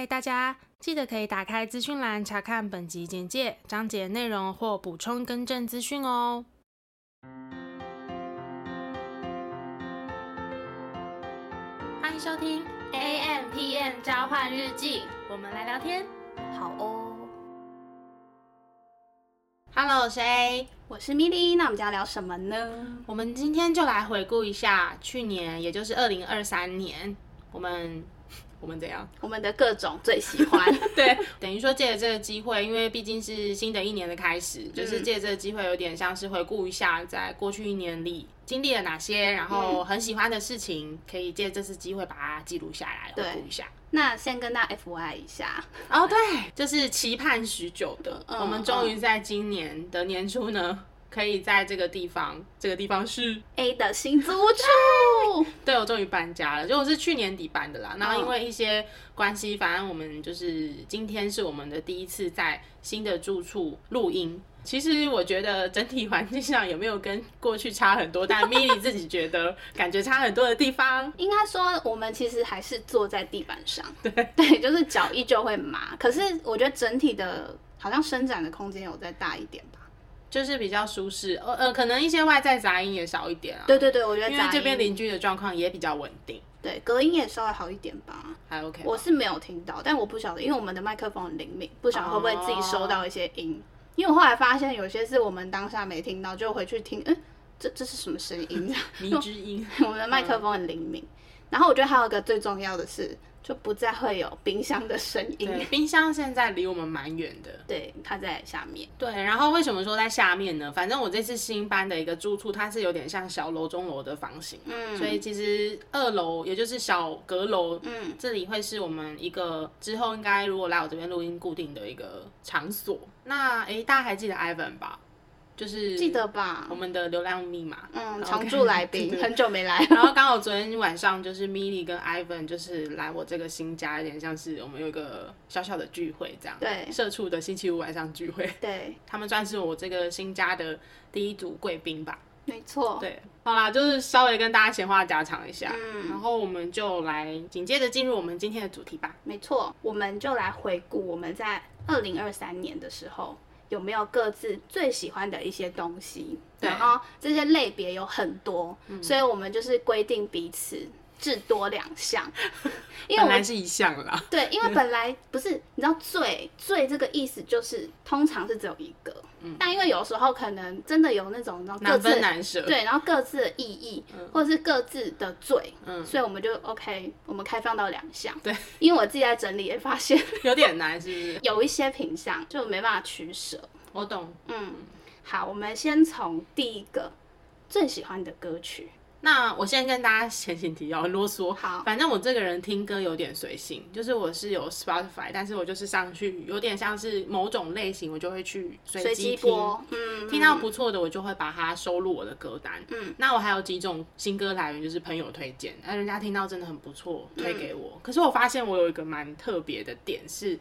嗨，大家记得可以打开资讯栏查看本集简介、章节内容或补充更正资讯哦。欢迎收听 AMpm 交换日记，我们来聊天，好哦。Hello，我是 A，我是 Milly，那我们将要聊什么呢？我们今天就来回顾一下去年，也就是二零二三年，我们。我们怎样？我们的各种最喜欢。对，等于说借着这个机会，因为毕竟是新的一年的开始，嗯、就是借着这个机会，有点像是回顾一下在过去一年里经历了哪些，然后很喜欢的事情，可以借这次机会把它记录下来，回顾一下。那先跟大家 FYI 一下，哦，对，就是期盼许久的，嗯、我们终于在今年的年初呢。可以在这个地方，这个地方是 A 的新租处。对，我终于搬家了，就我是去年底搬的啦。然后因为一些关系，反正我们就是今天是我们的第一次在新的住处录音。其实我觉得整体环境上有没有跟过去差很多，但 Milly 自己觉得感觉差很多的地方，应该说我们其实还是坐在地板上，对对，就是脚依旧会麻。可是我觉得整体的好像伸展的空间有再大一点吧。就是比较舒适，呃呃，可能一些外在杂音也少一点啊。对对对，我觉得因为这边邻居的状况也比较稳定，对，隔音也稍微好一点吧，还 OK。我是没有听到，但我不晓得，因为我们的麦克风很灵敏，不晓得会不会自己收到一些音。哦、因为我后来发现有些是我们当下没听到，就回去听，嗯，这这是什么声音？迷之音。我们的麦克风很灵敏。嗯、然后我觉得还有一个最重要的是。就不再会有冰箱的声音。对，冰箱现在离我们蛮远的。对，它在下面。对，然后为什么说在下面呢？反正我这次新搬的一个住处，它是有点像小楼中楼的房型。嗯。所以其实二楼也就是小阁楼，嗯，这里会是我们一个之后应该如果来我这边录音固定的一个场所。那哎，大家还记得 Ivan 吧？就是记得吧，我们的流量密码，嗯，常驻来宾，很久没来。然后刚好昨天晚上就是 Milly 跟 Ivan 就是来我这个新家，有点像是我们有一个小小的聚会这样。对，社畜的星期五晚上聚会。对，他们算是我这个新家的第一组贵宾吧。没错。对，好啦，就是稍微跟大家闲话家常一下，嗯，然后我们就来紧接着进入我们今天的主题吧。没错，我们就来回顾我们在二零二三年的时候。有没有各自最喜欢的一些东西？对然后这些类别有很多，嗯、所以我们就是规定彼此至多两项。因为我们本来是一项啦。对，因为本来不是，你知道最最这个意思就是通常是只有一个。嗯、但因为有时候可能真的有那种，然后各自难舍，对，然后各自的意义，嗯、或者是各自的罪，嗯，所以我们就 OK，我们开放到两项，对，因为我自己在整理也发现 有点难，是不是？有一些品项就没办法取舍。我懂，嗯，好，我们先从第一个最喜欢的歌曲。那我先跟大家前情提要，很啰嗦。好，反正我这个人听歌有点随性，就是我是有 Spotify，但是我就是上去有点像是某种类型，我就会去随机听，嗯，听到不错的，我就会把它收录我的歌单。嗯，那我还有几种新歌来源，就是朋友推荐，那人家听到真的很不错，推给我。嗯，可是我发现我有一个蛮特别的点是，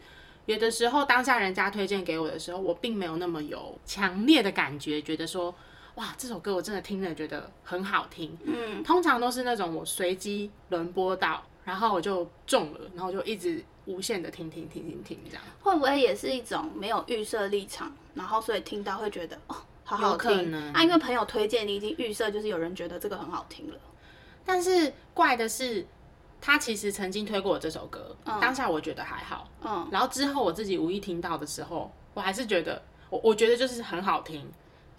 有的时候当下人家推荐给我的时候，我并没有那么有强烈的感觉，觉得说。哇，这首歌我真的听了觉得很好听。嗯，通常都是那种我随机轮播到，然后我就中了，然后就一直无限的听听听听听这样。会不会也是一种没有预设立场，然后所以听到会觉得哦，好好听？有可能啊，因为朋友推荐，你已经预设就是有人觉得这个很好听了。但是怪的是，他其实曾经推过我这首歌，嗯，当下我觉得还好，嗯，然后之后我自己无意听到的时候，我还是觉得我我觉得就是很好听。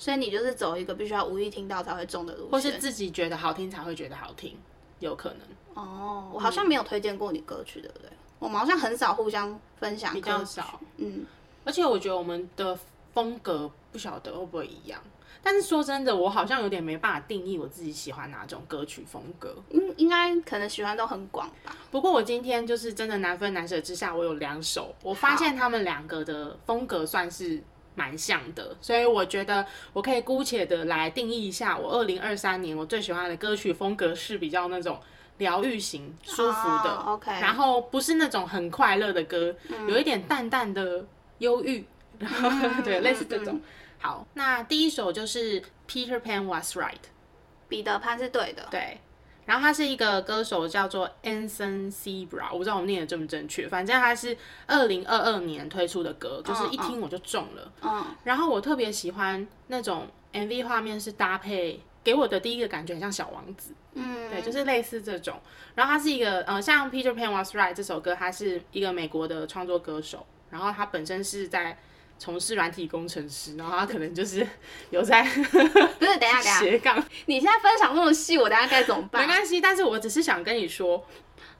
所以你就是走一个必须要无意听到才会中的路线，或是自己觉得好听才会觉得好听，有可能。哦，我好像没有推荐过你歌曲，对不对？我们好像很少互相分享，比较少。嗯，而且我觉得我们的风格不晓得会不会一样。但是说真的，我好像有点没办法定义我自己喜欢哪种歌曲风格。应，应该可能喜欢都很广吧。不过我今天就是真的难分难舍之下，我有两首，我发现他们两个的风格算是。蛮像的，所以我觉得我可以姑且的来定义一下，我二零二三年我最喜欢的歌曲风格是比较那种疗愈型、舒服的，oh，OK，然后不是那种很快乐的歌，嗯、有一点淡淡的忧郁，然后、嗯、对，类似这种。嗯、好，那第一首就是 Peter Pan Was Right，彼得潘是对的，对。然后他是一个歌手，叫做 Anson Seabra，我不知道我念的正不正确，反正他是二零二二年推出的歌，就是一听我就中了。嗯，然后我特别喜欢那种 MV 画面是搭配，给我的第一个感觉很像小王子。嗯，对，就是类似这种。然后他是一个呃，像 Peter Pan Was Right 这首歌，他是一个美国的创作歌手，然后他本身是在。从事软体工程师，然后他可能就是 有在不是，等一下，等一下斜杠。你现在分享那么细，我等下该怎么办？没关系，但是我只是想跟你说，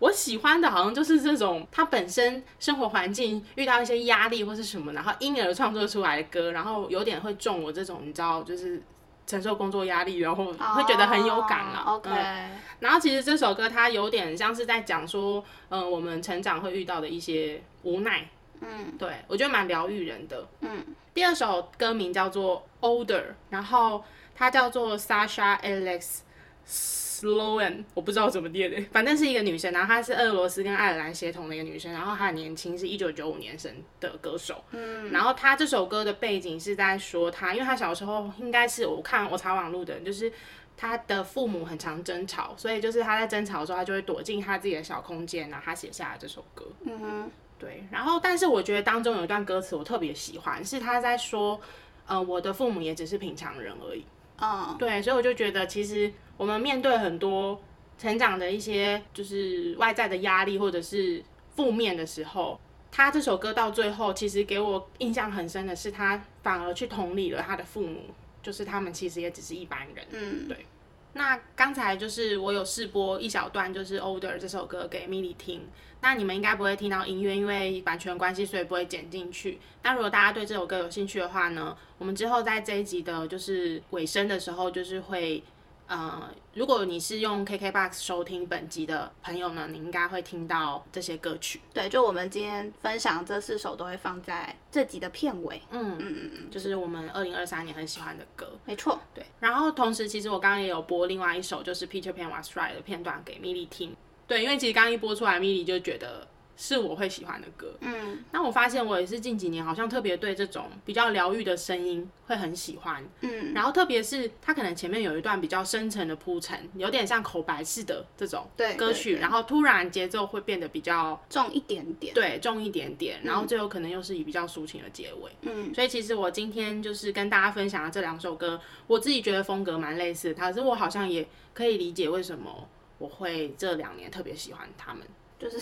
我喜欢的好像就是这种他本身生活环境遇到一些压力或是什么，然后因而创作出来的歌，然后有点会中我这种，你知道，就是承受工作压力，然后会觉得很有感啊。Oh, OK、嗯。然后其实这首歌它有点像是在讲说，嗯、呃，我们成长会遇到的一些无奈。嗯，对，我觉得蛮疗愈人的。嗯，第二首歌名叫做 Older，然后它叫做 Sasha Alex Sloan，我不知道怎么念的，反正是一个女生，然后她是俄罗斯跟爱尔兰协同的一个女生，然后她很年轻，是一九九五年生的歌手。嗯，然后她这首歌的背景是在说她，因为她小时候应该是我看我查网路的，就是她的父母很常争吵，所以就是她在争吵的时候，她就会躲进她自己的小空间，然后她写下了这首歌。嗯哼。对，然后但是我觉得当中有一段歌词我特别喜欢，是他在说，呃，我的父母也只是平常人而已。嗯，oh. 对，所以我就觉得其实我们面对很多成长的一些就是外在的压力或者是负面的时候，他这首歌到最后其实给我印象很深的是，他反而去同理了他的父母，就是他们其实也只是一般人。嗯，对。那刚才就是我有试播一小段，就是《Older》这首歌给 Milly 听。那你们应该不会听到音乐，因为版权关系，所以不会剪进去。那如果大家对这首歌有兴趣的话呢，我们之后在这一集的就是尾声的时候，就是会，呃，如果你是用 KKBOX 收听本集的朋友呢，你应该会听到这些歌曲。对，就我们今天分享这四首都会放在这集的片尾。嗯嗯嗯嗯，就是我们二零二三年很喜欢的歌。没错，对。然后同时，其实我刚刚也有播另外一首，就是 Peter Pan Was Right 的片段给 Milly 听。对，因为其实刚一播出来，Milly 就觉得是我会喜欢的歌。嗯，那我发现我也是近几年好像特别对这种比较疗愈的声音会很喜欢。嗯，然后特别是它可能前面有一段比较深沉的铺陈，有点像口白式的这种歌曲，然后突然节奏会变得比较重一点点。对，重一点点，然后最后可能又是以比较抒情的结尾。嗯，所以其实我今天就是跟大家分享的这两首歌，我自己觉得风格蛮类似的，可是我好像也可以理解为什么。我会这两年特别喜欢他们，就是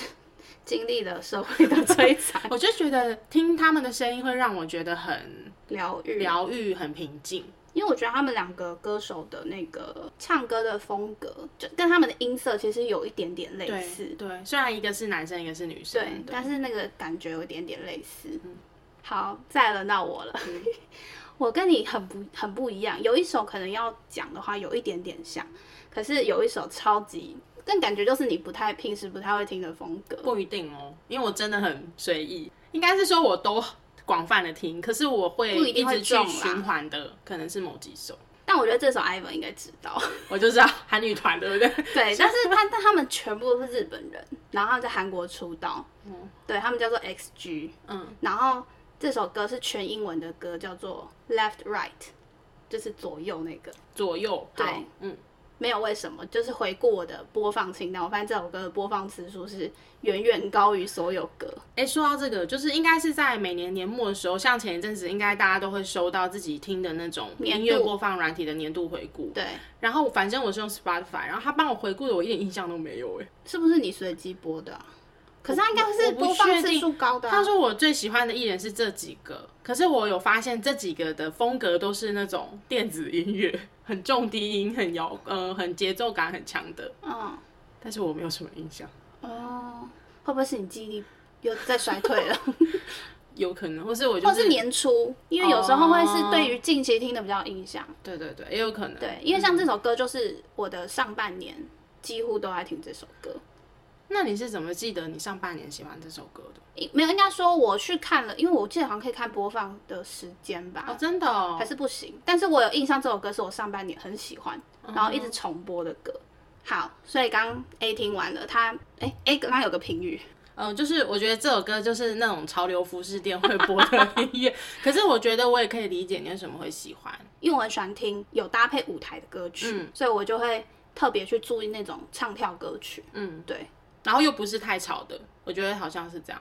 经历了社会的摧残，我就觉得听他们的声音会让我觉得很疗愈，疗愈很平静。因为我觉得他们两个歌手的那个唱歌的风格，就跟他们的音色其实有一点点类似。对，对，虽然一个是男生，一个是女生，对，对，但是那个感觉有一点点类似。嗯，好，再轮到我了。嗯，我跟你很不很不一样，有一首可能要讲的话，有一点点像。可是有一首超级，但感觉就是你不太平时不太会听的风格。不一定哦，因为我真的很随意，应该是说我都广泛的听，可是我会一直去循环的，可能是某几首。但我觉得这首 Ivan 应该知道，我就知道韩女团对不对？对，但是他但他们全部都是日本人，然后他们在韩国出道，嗯，对他们叫做 XG，嗯，然后这首歌是全英文的歌，叫做 Left Right，就是左右那个左右，对，嗯。没有为什么，就是回顾我的播放清单，我发现这首歌的播放次数是远远高于所有歌。哎，说到这个，就是应该是在每年年末的时候，像前一阵子，应该大家都会收到自己听的那种音乐播放软体的年度回顾。对。然后反正我是用 Spotify，然后他帮我回顾的，我一点印象都没有。哎，是不是你随机播的啊？可是他应该是播放次数高的啊。他说我最喜欢的艺人是这几个，可是我有发现这几个的风格都是那种电子音乐。很重低音，很摇，呃，很节奏感很强的。嗯，但是我没有什么印象。哦，会不会是你记忆力又在衰退了？有可能，或是我就是，或是年初，因为有时候会是对于近期听的比较印象。对对对，也有可能。对，因为像这首歌，就是我的上半年几乎都在听这首歌。那你是怎么记得你上半年喜欢这首歌的？没有，应该说我去看了，因为我记得好像可以看播放的时间吧。哦，真的哦？还是不行？但是我有印象，这首歌是我上半年很喜欢，然后一直重播的歌。好，所以刚 A 听完了，他哎 A 刚刚有个评语，嗯，就是我觉得这首歌就是那种潮流服饰店会播的音乐。可是我觉得我也可以理解你为什么会喜欢，因为我很喜欢听有搭配舞台的歌曲，嗯，所以我就会。特别去注意那种唱跳歌曲。嗯，对。然后又不是太吵的，我觉得好像是这样。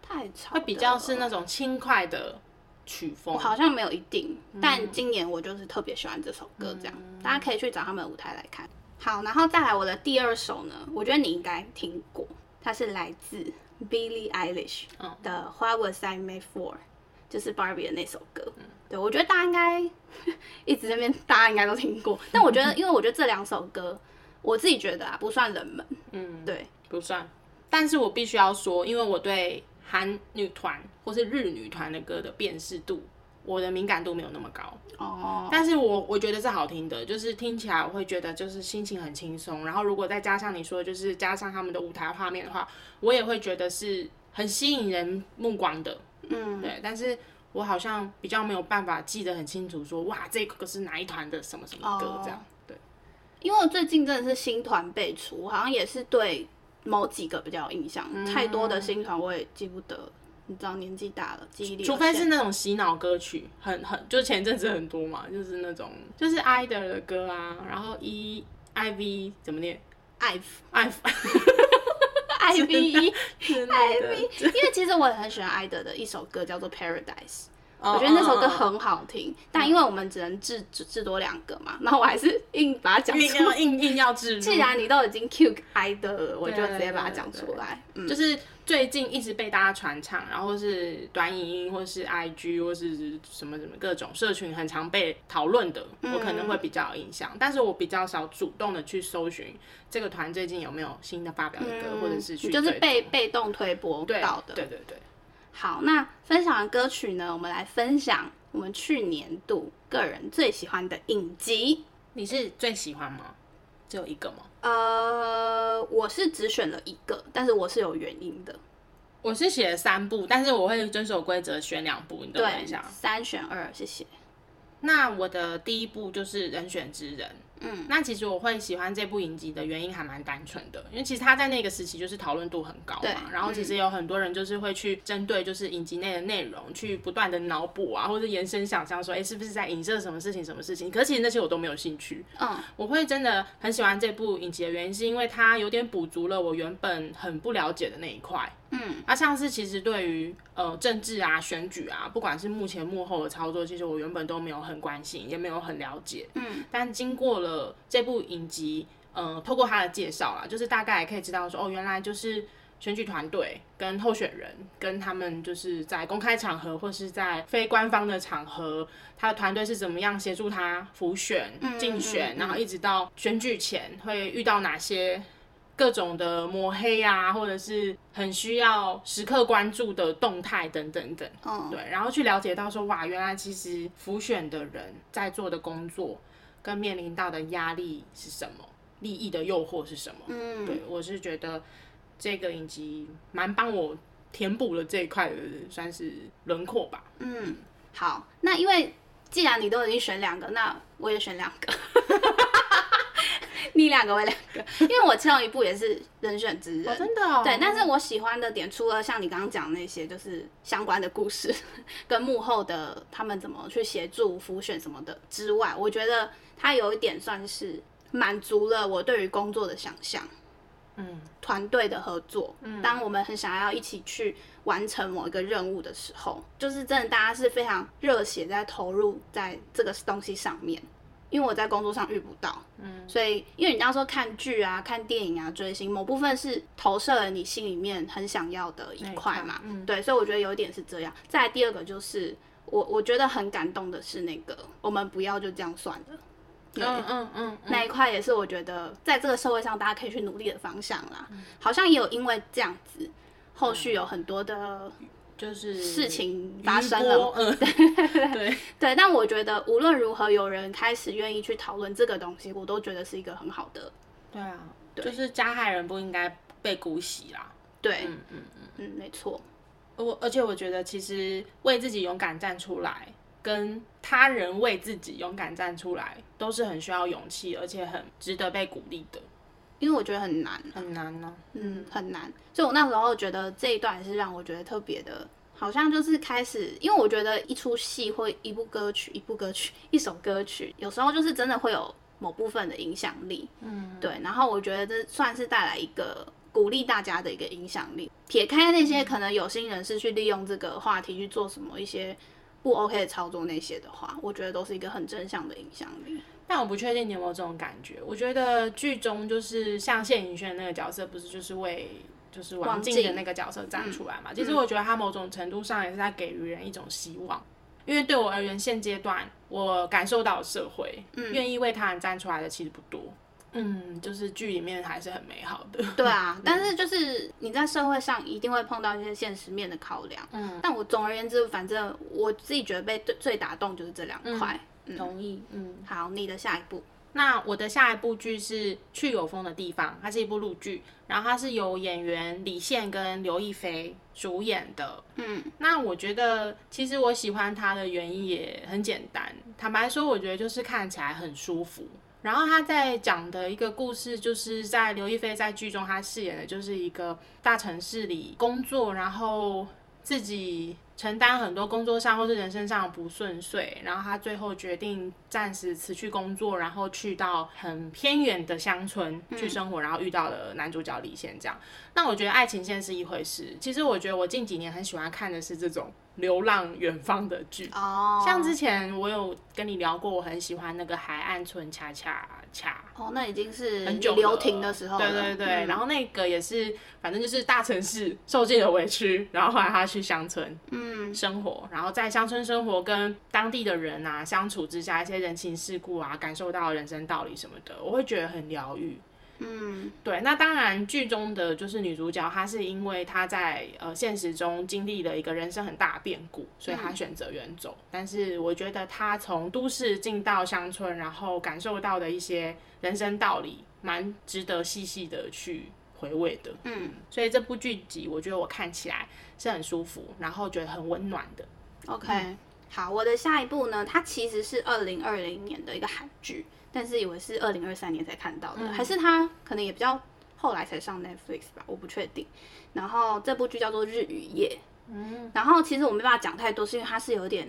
太吵。会比较是那种轻快的曲风。好像没有一定，嗯、但今年我就是特别喜欢这首歌，这样、嗯、大家可以去找他们的舞台来看。好，然后再来我的第二首呢，我觉得你应该听过，它是来自 Billie Eilish 的 What Was I Made For，就是 Barbie 的那首歌。嗯、对，我觉得大家应该 一直在那边，大家应该都听过。但我觉得，因为我觉得这两首歌，我自己觉得啊，不算冷门。嗯，对，不算。但是我必须要说，因为我对韩女团或是日女团的歌的辨识度。我的敏感度没有那么高哦，oh. 但是我我觉得是好听的，就是听起来我会觉得就是心情很轻松，然后如果再加上你说就是加上他们的舞台画面的话，我也会觉得是很吸引人目光的，嗯，对，但是我好像比较没有办法记得很清楚说，说哇这个是哪一团的什么什么歌这样，对，因为我最近真的是新团辈出，好像也是对某几个比较有印象，嗯、太多的新团我也记不得。你知道年纪大了，记忆力。除非是那种洗脑歌曲，很很，就前阵子很多嘛，就是那种就是 IDOL 的歌啊，然后 E I V 怎么念？IVE，I V E I V，因为其实我也很喜欢 IDOL 的一首歌叫做 Paradise。我觉得那首歌很好听，嗯、但因为我们只能制制制多两个嘛，然后我还是硬把它讲出来，硬硬要制。既然你都已经 cue idol 了，我就直接把它讲出来。嗯、就是最近一直被大家传唱，然后是短影音或是 IG 或是什么什么各种社群很常被讨论的，我可能会比较有印象。嗯、但是我比较少主动的去搜寻这个团最近有没有新的发表的歌，嗯、或者是去就是被被动推播到的。对对对对。好，那分享完歌曲呢，我们来分享我们去年度个人最喜欢的影集。你是最喜欢吗？只有一个吗？呃，我是只选了一个，但是我是有原因的。我是写了三部，但是我会遵守规则选两部。你等一下，三选二，谢谢。那我的第一部就是《人选之人》。嗯，那其实我会喜欢这部影集的原因还蛮单纯的，因为其实他在那个时期就是讨论度很高嘛，然后其实有很多人就是会去针对就是影集内的内容去不断的脑补啊，或者延伸想象说，哎、欸，是不是在影射什么事情什么事情？可是其实那些我都没有兴趣。嗯，我会真的很喜欢这部影集的原因是因为它有点补足了我原本很不了解的那一块。嗯，啊像是其实对于呃政治啊、选举啊，不管是幕前幕后的操作，其实我原本都没有很关心，也没有很了解。嗯，但经过了这部影集，呃，透过他的介绍啦，就是大概也可以知道说，哦，原来就是选举团队跟候选人跟他们就是在公开场合或是在非官方的场合，他的团队是怎么样协助他辅选、竞选，然后一直到选举前会遇到哪些。各种的抹黑啊，或者是很需要时刻关注的动态等等等，嗯，对，然后去了解到说，哇，原来其实浮选的人在做的工作跟面临到的压力是什么，利益的诱惑是什么，嗯，对，我是觉得这个影集蛮帮我填补了这一块的，算是轮廓吧。嗯，好，那因为既然你都已经选两个，那我也选两个。你两个，我两个，因为我其中一部也是人选之人，哦、真的、哦，对。但是我喜欢的点，除了像你刚刚讲那些，就是相关的故事，跟幕后的他们怎么去协助浮选什么的之外，我觉得它有一点算是满足了我对于工作的想象，嗯，团队的合作，嗯，当我们很想要一起去完成某一个任务的时候，就是真的大家是非常热血在投入在这个东西上面。因为我在工作上遇不到，嗯，所以因为你刚刚说看剧啊、看电影啊、追星，某部分是投射了你心里面很想要的一块嘛，嗯，对，所以我觉得有一点是这样。再来第二个就是我我觉得很感动的是那个我们不要就这样算了，嗯嗯嗯，那一块也是我觉得在这个社会上大家可以去努力的方向啦。嗯，好像也有因为这样子，后续有很多的。就是事情发生了，嗯，对对 对，但我觉得无论如何，有人开始愿意去讨论这个东西，我都觉得是一个很好的。对啊，对就是加害人不应该被姑息啦。对，嗯嗯嗯嗯，没错。我而且我觉得，其实为自己勇敢站出来，跟他人为自己勇敢站出来，都是很需要勇气，而且很值得被鼓励的。因为我觉得很难，很难呢、啊，嗯，很难。所以我那时候觉得这一段是让我觉得特别的，好像就是开始，因为我觉得一出戏或一部歌曲、一部歌曲、一首歌曲，有时候就是真的会有某部分的影响力。嗯，对。然后我觉得这算是带来一个鼓励大家的一个影响力。撇开那些可能有心人士去利用这个话题去做什么一些不 OK 的操作那些的话，我觉得都是一个很正向的影响力。但我不确定你有没有这种感觉。我觉得剧中就是像谢盈萱那个角色，不是就是为就是王静的那个角色站出来嘛？嗯、其实我觉得他某种程度上也是在给予人一种希望。因为对我而言，现阶段我感受到社会愿意为他人站出来的其实不多。嗯，就是剧里面还是很美好的。对啊，但是就是你在社会上一定会碰到一些现实面的考量。嗯，但我总而言之，反正我自己觉得被最最打动就是这两块。嗯，同意。嗯，好，你的下一步。那我的下一部剧是《去有风的地方》，它是一部陆剧，然后它是由演员李现跟刘亦菲主演的。嗯，那我觉得其实我喜欢它的原因也很简单，坦白说，我觉得就是看起来很舒服。然后他在讲的一个故事，就是在刘亦菲在剧中，她饰演的就是一个大城市里工作，然后自己。承担很多工作上或是人生上不顺遂，然后他最后决定暂时辞去工作，然后去到很偏远的乡村去生活，然后遇到了男主角李现这样。那我觉得爱情线是一回事，其实我觉得我近几年很喜欢看的是这种。流浪远方的剧，oh. 像之前我有跟你聊过，我很喜欢那个海岸村恰恰恰。哦，那已经是很久流停的时候了。对对对，嗯、然后那个也是，反正就是大城市受尽了委屈，然后后来他去乡村，嗯，生活，然后在乡村生活跟当地的人啊相处之下，一些人情世故啊，感受到人生道理什么的，我会觉得很疗愈。嗯，对，那当然剧中的就是女主角，她是因为她在呃现实中经历了一个人生很大的变故，所以她选择远走。嗯、但是我觉得她从都市进到乡村，然后感受到的一些人生道理，蛮值得细细的去回味的。嗯，所以这部剧集我觉得我看起来是很舒服，然后觉得很温暖的。OK，嗯、好，我的下一部呢，它其实是二零二零年的一个韩剧。但是以为是二零二三年才看到的，嗯、还是他可能也比较后来才上 Netflix 吧，我不确定。然后这部剧叫做《日与夜》，嗯，然后其实我没办法讲太多，是因为它是有点，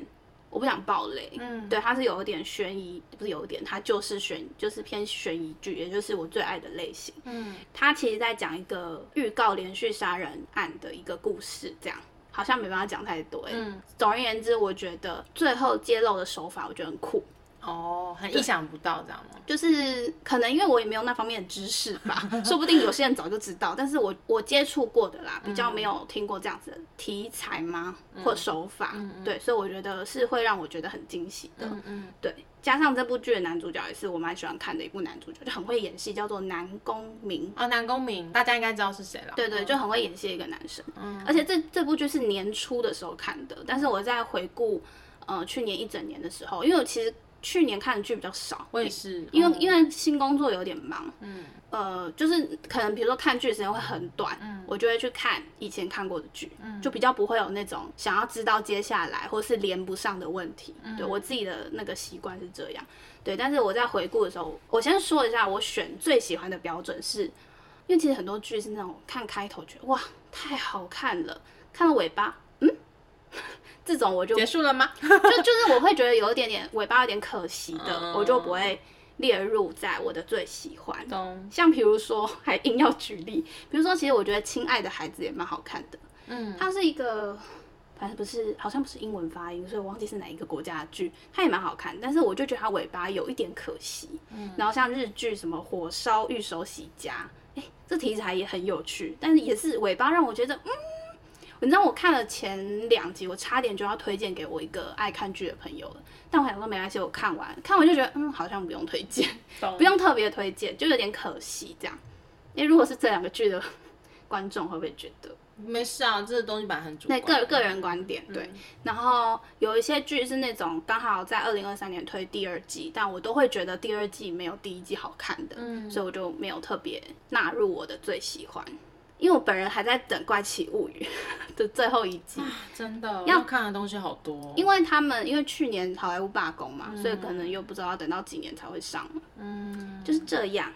我不想暴雷，嗯，对，它是有一点悬疑，不是有一点，它就是悬，就是偏悬疑剧，也就是我最爱的类型，嗯，它其实在讲一个预告连续杀人案的一个故事，这样。好像没办法讲太多，嗯，总而言之，我觉得最后揭露的手法我觉得很酷。哦，很意想不到，这样吗？就是可能因为我也没有那方面的知识吧，说不定有些人早就知道，但是我我接触过的啦，比较没有听过这样子的题材吗？嗯、或手法？嗯嗯、对，所以我觉得是会让我觉得很惊喜的。嗯嗯，对，加上这部剧的男主角也是我蛮喜欢看的一部男主角，就很会演戏，叫做南宫珉。哦，南宫明，大家应该知道是谁了。对，对对，就很会演戏的一个男生。嗯，而且这这部剧是年初的时候看的，但是我在回顾呃去年一整年的时候，因为我其实。去年看的剧比较少，我也是，因为、哦、因为新工作有点忙，嗯，呃，就是可能比如说看剧时间会很短，嗯，我就会去看以前看过的剧，嗯，就比较不会有那种想要知道接下来或是连不上的问题，嗯，对我自己的那个习惯是这样，对，但是我在回顾的时候，我先说一下我选最喜欢的标准是，因为其实很多剧是那种看开头觉得哇太好看了，看到尾巴。这种我就结束了吗？就就是我会觉得有一点点尾巴有点可惜的，嗯、我就不会列入在我的最喜欢。嗯、像比如说，还硬要举例，比如说，其实我觉得《亲爱的孩子》也蛮好看的。嗯，它是一个，反正不是，好像不是英文发音，所以我忘记是哪一个国家的剧，它也蛮好看。但是我就觉得它尾巴有一点可惜。嗯，然后像日剧什么《火烧玉手洗家》，哎，这题材也很有趣，但是也是尾巴让我觉得，嗯。你知道我看了前两集，我差点就要推荐给我一个爱看剧的朋友了，但我想说没关系，我看完看完就觉得嗯，好像不用推荐，不用特别推荐，就有点可惜这样。因为如果是这两个剧的 观众，会不会觉得没事啊？这个东西本来很主观，那个个人观点对。嗯、然后有一些剧是那种刚好在二零二三年推第二季，但我都会觉得第二季没有第一季好看的，嗯、所以我就没有特别纳入我的最喜欢。因为我本人还在等《怪奇物语 》的最后一季，真的要看的东西好多。因为他们因为去年好莱坞罢工嘛，嗯、所以可能又不知道要等到几年才会上。嗯，就是这样。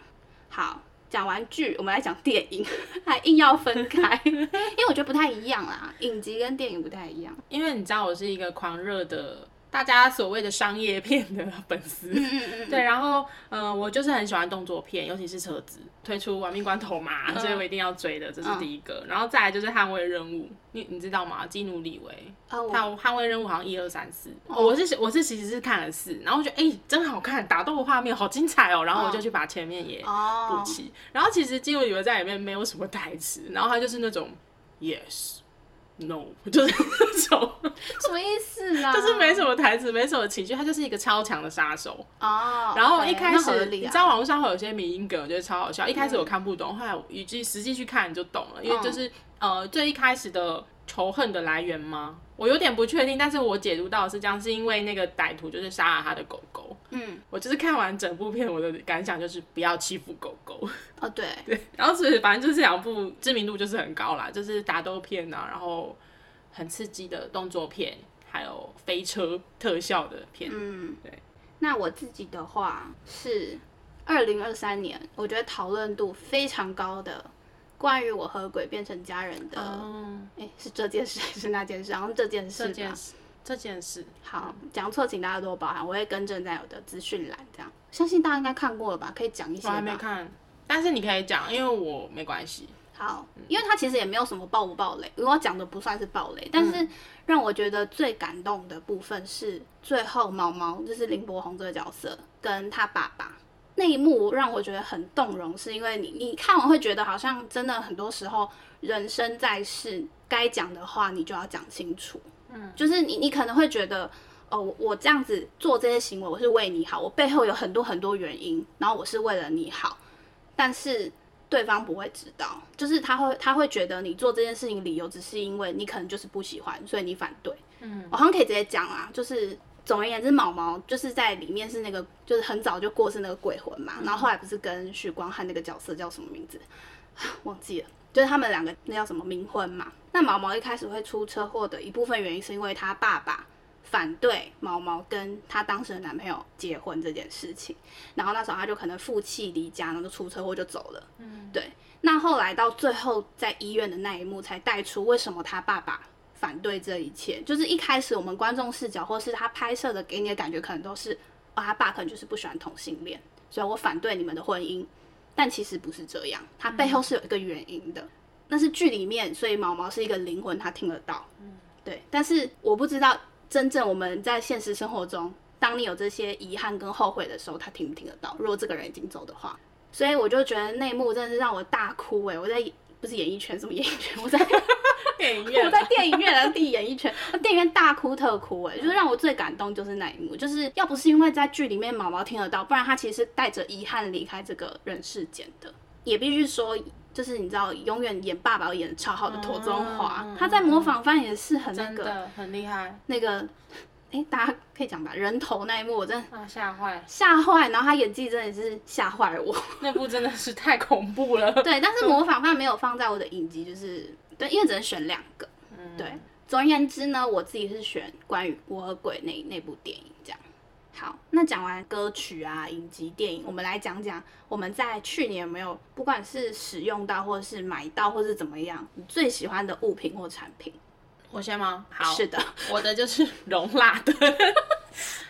好，讲完剧，我们来讲电影，还硬要分开，因为我觉得不太一样啦。影集跟电影不太一样。因为你知道我是一个狂热的。大家所谓的商业片的粉丝，对，然后呃，我就是很喜欢动作片，尤其是车子推出亡命关头嘛，所以我一定要追的，这是第一个。然后再来就是捍卫任务，你你知道吗？基努里维，他捍卫任务好像一二三四，我是我是其实是看了四，然后我觉得哎、欸、真好看，打斗的画面好精彩哦，然后我就去把前面也补齐。然后其实基努里维在里面没有什么台词，然后他就是那种 yes。No，就是那种什么意思啊？就是没什么台词，没什么情绪，他就是一个超强的杀手哦。然后一开始，你知道网络上会有些迷因梗，我觉得超好笑。一开始我看不懂，后来实际实际去看你就懂了，因为就是呃最一开始的仇恨的来源吗？我有点不确定，但是我解读到的是这样，是因为那个歹徒就是杀了他的狗狗。嗯，我就是看完整部片，我的感想就是不要欺负狗狗。哦，对 对，然后所以反正就是两部知名度就是很高啦，就是打斗片啊，然后很刺激的动作片，还有飞车特效的片。嗯，对。那我自己的话是二零二三年，我觉得讨论度非常高的。关于我和鬼变成家人的，哎、嗯欸，是这件事还 是那件事？然后这件事吧，这件事，这件事。好，讲错请大家多包涵，我会更正在我的资讯栏。这样，相信大家应该看过了吧？可以讲一些。我还没看，但是你可以讲，因为我没关系。好，因为他其实也没有什么暴不暴雷，如果讲的不算是暴雷，但是让我觉得最感动的部分是最后毛毛，就是林柏宏这个角色跟他爸爸。那一幕让我觉得很动容，是因为你你看完会觉得好像真的很多时候人生在世该讲的话你就要讲清楚，嗯，就是你你可能会觉得哦，我这样子做这些行为我是为你好，我背后有很多很多原因，然后我是为了你好，但是对方不会知道，就是他会他会觉得你做这件事情理由只是因为你可能就是不喜欢，所以你反对，嗯，我好像可以直接讲啊，就是。总而言之，毛毛就是在里面是那个，就是很早就过世那个鬼魂嘛。然后后来不是跟许光汉那个角色叫什么名字？忘记了。就是他们两个那叫什么冥婚嘛。那毛毛一开始会出车祸的一部分原因是因为他爸爸反对毛毛跟他当时的男朋友结婚这件事情。然后那时候他就可能负气离家，然后就出车祸就走了。嗯，对。那后来到最后在医院的那一幕才带出为什么他爸爸。反对这一切，就是一开始我们观众视角，或是他拍摄的给你的感觉，可能都是，哦，他爸可能就是不喜欢同性恋，所以我反对你们的婚姻。但其实不是这样，他背后是有一个原因的。那是剧里面，所以毛毛是一个灵魂，他听得到。嗯对。但是我不知道，真正我们在现实生活中，当你有这些遗憾跟后悔的时候，他听不听得到？如果这个人已经走的话，所以我就觉得那幕真的是让我大哭哎！我在不是演艺圈，什么演艺圈？我在。电影院，我在电影院的第一演艺圈，电影院大哭特哭，哎，就是让我最感动就是那一幕，就是要不是因为在剧里面毛毛听得到，不然他其实带着遗憾离开这个人世间的。也必须说，就是你知道，永远演爸爸演超好的庹宗华，他在模仿范也是很那个，很厉害。那个，哎、欸，大家可以讲吧，人头那一幕我真的吓坏，吓坏，然后他演技真的是吓坏我，那部真的是太恐怖了。对，但是模仿犯没有放在我的影集，就是。对，因为只能选两个。嗯，对。总而言之呢，我自己是选关于我和鬼那那部电影这样。好，那讲完歌曲啊、影集、电影，我们来讲讲我们在去年有没有，不管是使用到，或者是买到，或是怎么样，你最喜欢的物品或产品。我先吗？好，是的，我的就是 容蜡灯。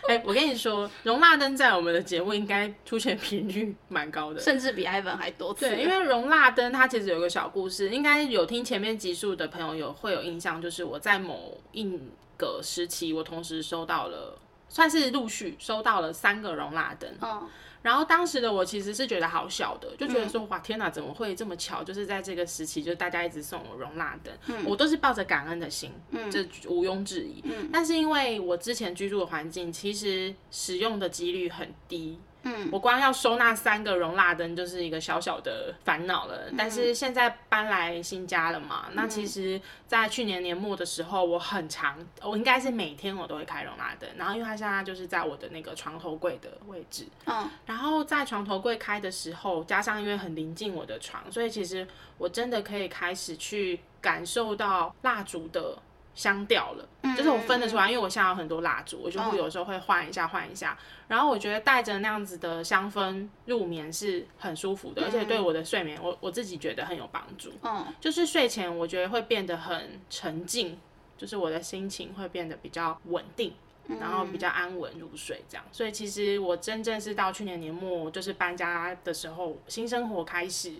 哎、欸，我跟你说，容蜡灯在我们的节目应该出现频率蛮高的，甚至比 Ivan 还多次。对，因为容蜡灯它其实有个小故事，应该有听前面集数的朋友有会有印象，就是我在某一个时期，我同时收到了，算是陆续收到了三个容蜡灯。嗯。然后当时的我其实是觉得好小的，就觉得说哇天哪，怎么会这么巧？就是在这个时期，就是大家一直送我容蜡灯，嗯、我都是抱着感恩的心，嗯，这毋庸置疑。嗯、但是因为我之前居住的环境，其实使用的几率很低。嗯，我光要收纳三个容蜡灯就是一个小小的烦恼了。嗯、但是现在搬来新家了嘛，嗯、那其实，在去年年末的时候，我很常，我应该是每天我都会开容蜡灯。然后，因为它现在就是在我的那个床头柜的位置。嗯。然后在床头柜开的时候，加上因为很临近我的床，所以其实我真的可以开始去感受到蜡烛的。香调了，就是我分得出来，因为我现在有很多蜡烛，我就会有时候会换一下换一下。然后我觉得带着那样子的香氛入眠是很舒服的，而且对我的睡眠，我我自己觉得很有帮助。嗯，就是睡前我觉得会变得很沉静，就是我的心情会变得比较稳定。然后比较安稳入睡这样。所以其实我真正是到去年年末，就是搬家的时候，新生活开始，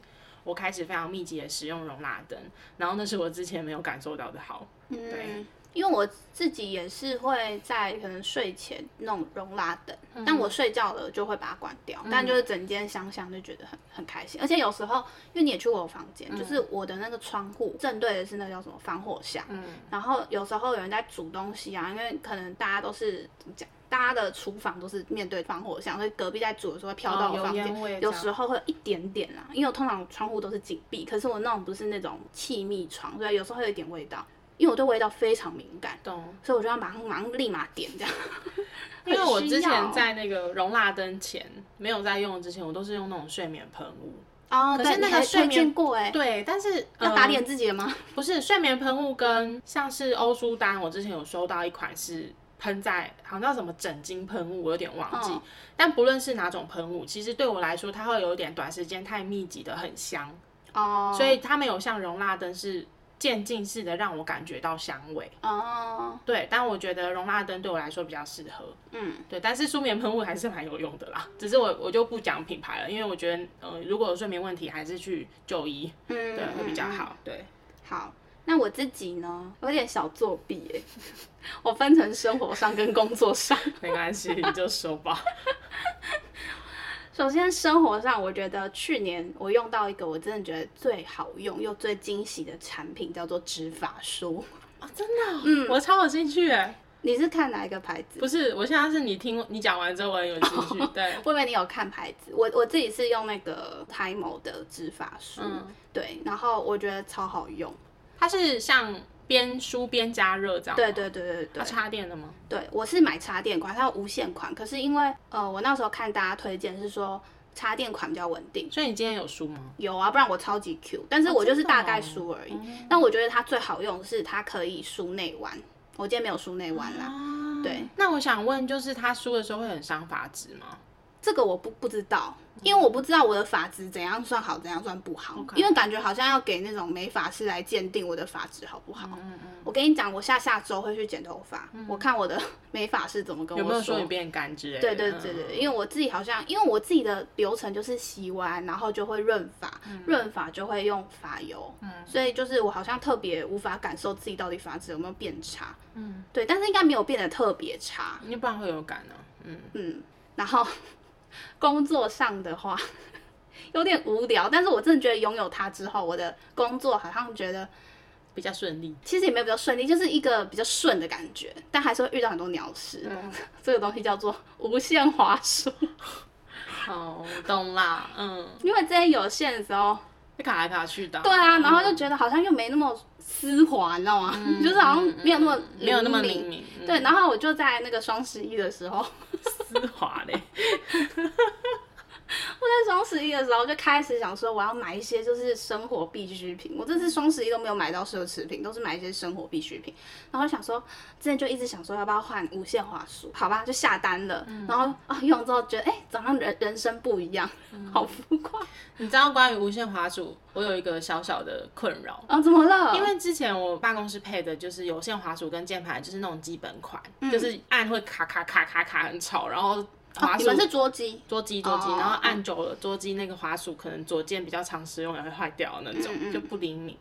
我开始非常密集的使用容纳灯，然后那是我之前没有感受到的好，嗯对。嗯因为我自己也是会在可能睡前弄容蜡灯，嗯、但我睡觉了就会把它关掉，嗯、但就是整间香香就觉得很很开心。而且有时候，因为你也去过我房间，嗯、就是我的那个窗户正对的是那个叫什么防火巷，嗯、然后有时候有人在煮东西啊，因为可能大家都是怎么讲，大家的厨房都是面对防火巷，所以隔壁在煮的时候会飘到我房间，哦、有，有时候会有一点点啦。因为我通常窗户都是紧闭，可是我那种不是那种气密窗，所以有时候会有一点味道。因为我对味道非常敏感，懂所以我就要马上马上立马点这样。因为我 之前在那个容蜡灯前没有在用之前，我都是用那种睡眠喷雾。哦，可是那个睡眠过哎，对，但是要打脸自己了吗？不是，睡眠喷雾跟像是欧舒丹，我之前有收到一款是喷在好像叫什么枕巾喷雾，我有点忘记。但不论是哪种喷雾，其实对我来说，它会有点短时间太密集的很香哦，所以它没有像容蜡灯是。渐进式的让我感觉到香味哦，oh. 对，但我觉得容蜡灯对我来说比较适合，嗯，对，但是舒眠喷雾还是蛮有用的啦，只是我我就不讲品牌了，因为我觉得，呃，如果有睡眠问题，还是去就医，嗯，对，会比较好，对，好，那我自己呢，有点小作弊哎，我分成生活上跟工作上，没关系，你就说吧。首先，生活上我觉得去年我用到一个我真的觉得最好用又最惊喜的产品，叫做植发梳哦，真的、哦，嗯，我超有兴趣哎。你是看哪一个牌子？不是，我现在是你听你讲完之后我很有兴趣。哦、对，我以为你有看牌子。我我自己是用那个 Timo 的植发梳，嗯、对，然后我觉得超好用。它是像。边梳边加热这样，对对对对对。它插电的吗？对，我是买插电款，它有无线款。可是因为呃，我那时候看大家推荐是说插电款比较稳定，所以你今天有梳吗？有啊，不然我超级 Q。但是我就是大概梳而已。哦哦、但我觉得它最好用的是它可以梳内弯，我今天没有梳内弯啦。啊、对，那我想问，就是它梳的时候会很伤发质吗？这个我不不知道，因为我不知道我的发质怎样算好，怎样算不好。因为感觉好像要给那种美发师来鉴定我的发质好不好。嗯嗯。我跟你讲，我下下周会去剪头发，嗯、我看我的美发师怎么跟我说。有没有说你变干之类的？对对对对，因为我自己好像，因为我自己的流程就是洗完，然后就会润发，润发、嗯、就会用发油。嗯。所以就是我好像特别无法感受自己到底发质有没有变差。嗯。对，但是应该没有变得特别差。你不然会有感呢、啊。嗯嗯，然后。工作上的话 有点无聊，但是我真的觉得拥有它之后，我的工作好像觉得比较顺利。其实也没有比较顺利，就是一个比较顺的感觉，但还是会遇到很多鸟事。嗯、这个东西叫做无限滑鼠。好，懂啦，嗯，因为之前有线的时候，会卡来卡去的。对啊，然后就觉得好像又没那么丝滑，你知道吗？嗯、就是好像没有那么没有那么灵敏。嗯、对，然后我就在那个双十一的时候。丝滑嘞！我在双十一的时候就开始想说，我要买一些就是生活必需品。我这次双十一都没有买到奢侈品，都是买一些生活必需品。然后想说，之前就一直想说要不要换无线滑鼠，好吧，就下单了。嗯、然后啊，用了之后觉得，哎、欸，早上人人生不一样，嗯、好浮夸。你知道关于无线滑鼠，我有一个小小的困扰啊，怎么了？因为之前我办公室配的就是有线滑鼠跟键盘，就是那种基本款，嗯、就是按会卡卡卡卡卡很吵，然后。滑鼠、哦、你们是桌机，桌机，桌机，然后按久了，桌机那个滑鼠可能左键比较常使用也会坏掉那种，嗯嗯就不灵敏。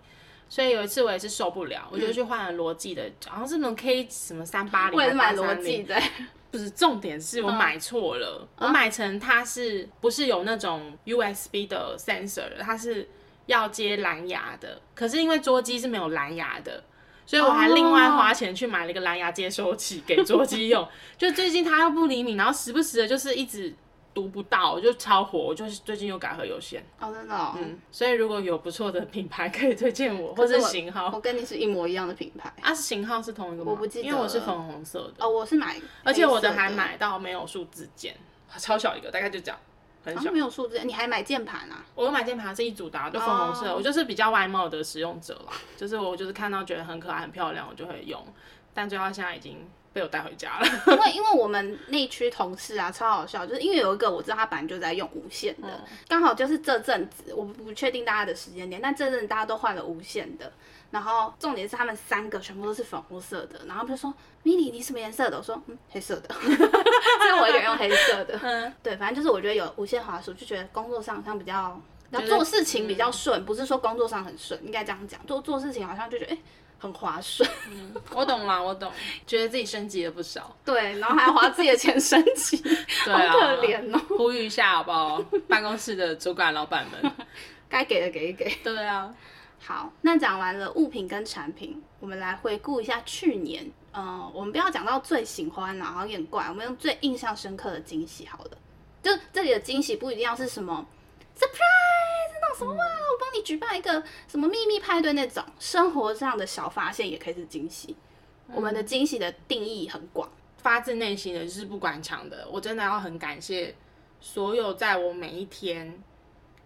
所以有一次我也是受不了，我就去换了罗技的，好像是那种 K 什么三八零，我也是买罗技的。不是，重点是我买错了，嗯、我买成它是不是有那种 USB 的 sensor，它是要接蓝牙的，可是因为桌机是没有蓝牙的。所以我还另外花钱去买了一个蓝牙接收器给桌机用，就最近它又不灵敏，然后时不时的就是一直读不到，就超火，我就是最近又改回有线。哦，真的哦。嗯，所以如果有不错的品牌可以推荐我，或者型号，我跟你是一模一样的品牌。啊，型号是同一个吗？我不记得，因为我是粉红色的。哦，我是买，而且我的还买到没有数字键，超小一个，大概就这样。很小，没有数字，你还买键盘啊？我买键盘，是一组的，就粉红色。Oh. 我就是比较外貌的使用者啦，就是我就是看到觉得很可爱、很漂亮，我就会用但最后现在已经被我带回家了。因为因为我们那区同事啊，超好笑，就是因为有一个我知道他本来就在用无线的，刚、嗯、好就是这阵子，我不确定大家的时间点，但这阵子大家都换了无线的。然后重点是他们三个全部都是粉红色的，然后他就说：“Milly，你什么颜色的？”我说：“嗯，黑色的。”所以我一个人用黑色的。嗯，对，反正就是我觉得有无线滑鼠，就觉得工作上好像比较，然后做事情比较顺，不是说工作上很顺，应该这样讲，做做事情好像就觉得哎、欸、很划算。嗯，我懂啦，我懂，觉得自己升级了不少。对，然后还要花自己的钱升级，对啊，好可怜哦。呼吁一下好不好？办公室的主管老板们，该给的给一给。对啊。好，那讲完了物品跟产品，我们来回顾一下去年。嗯、呃，我们不要讲到最喜欢，然后有点怪，我们用最印象深刻的惊喜好了。就这里的惊喜不一定要是什么 surprise 什么哇，我帮你举办一个什么秘密派对那种，生活上的小发现也可以是惊喜。嗯、我们的惊喜的定义很广，发自内心的，就是不管强的，我真的要很感谢所有在我每一天。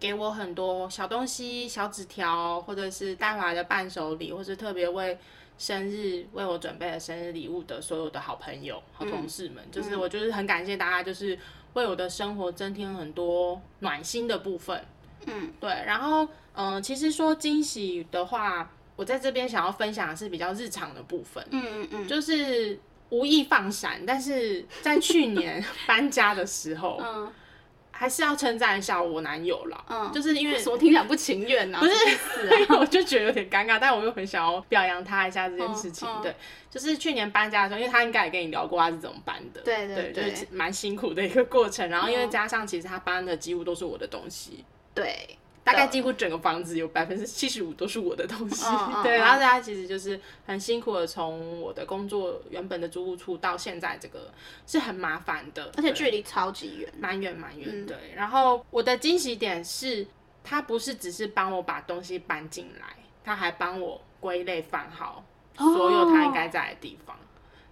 给我很多小东西、小纸条，或者是带回来的伴手礼，或是特别为生日为我准备的生日礼物的所有的好朋友、好同事们，嗯、就是我就是很感谢大家，就是为我的生活增添很多暖心的部分。嗯，对。然后，嗯、呃，其实说惊喜的话，我在这边想要分享的是比较日常的部分。嗯嗯嗯，就是无意放闪，但是在去年 搬家的时候，嗯。还是要称赞一下我男友啦，嗯，就是因为我听起来不情愿呐、啊，不是，因为我就觉得有点尴尬，但我又很想要表扬他一下这件事情，嗯嗯、对，就是去年搬家的时候，因为他应该也跟你聊过他是怎么搬的，对对对，对，就是蛮辛苦的一个过程，然后因为加上其实他搬的几乎都是我的东西，对。大概几乎整个房子有百分之七十五都是我的东西，对，然后大家其实就是很辛苦的从我的工作原本的租屋处到现在这个是很麻烦的，而且距离超级远，蛮远蛮远，对。然后我的惊喜点是，他不是只是帮我把东西搬进来，他还帮我归类放好所有他应该在的地方，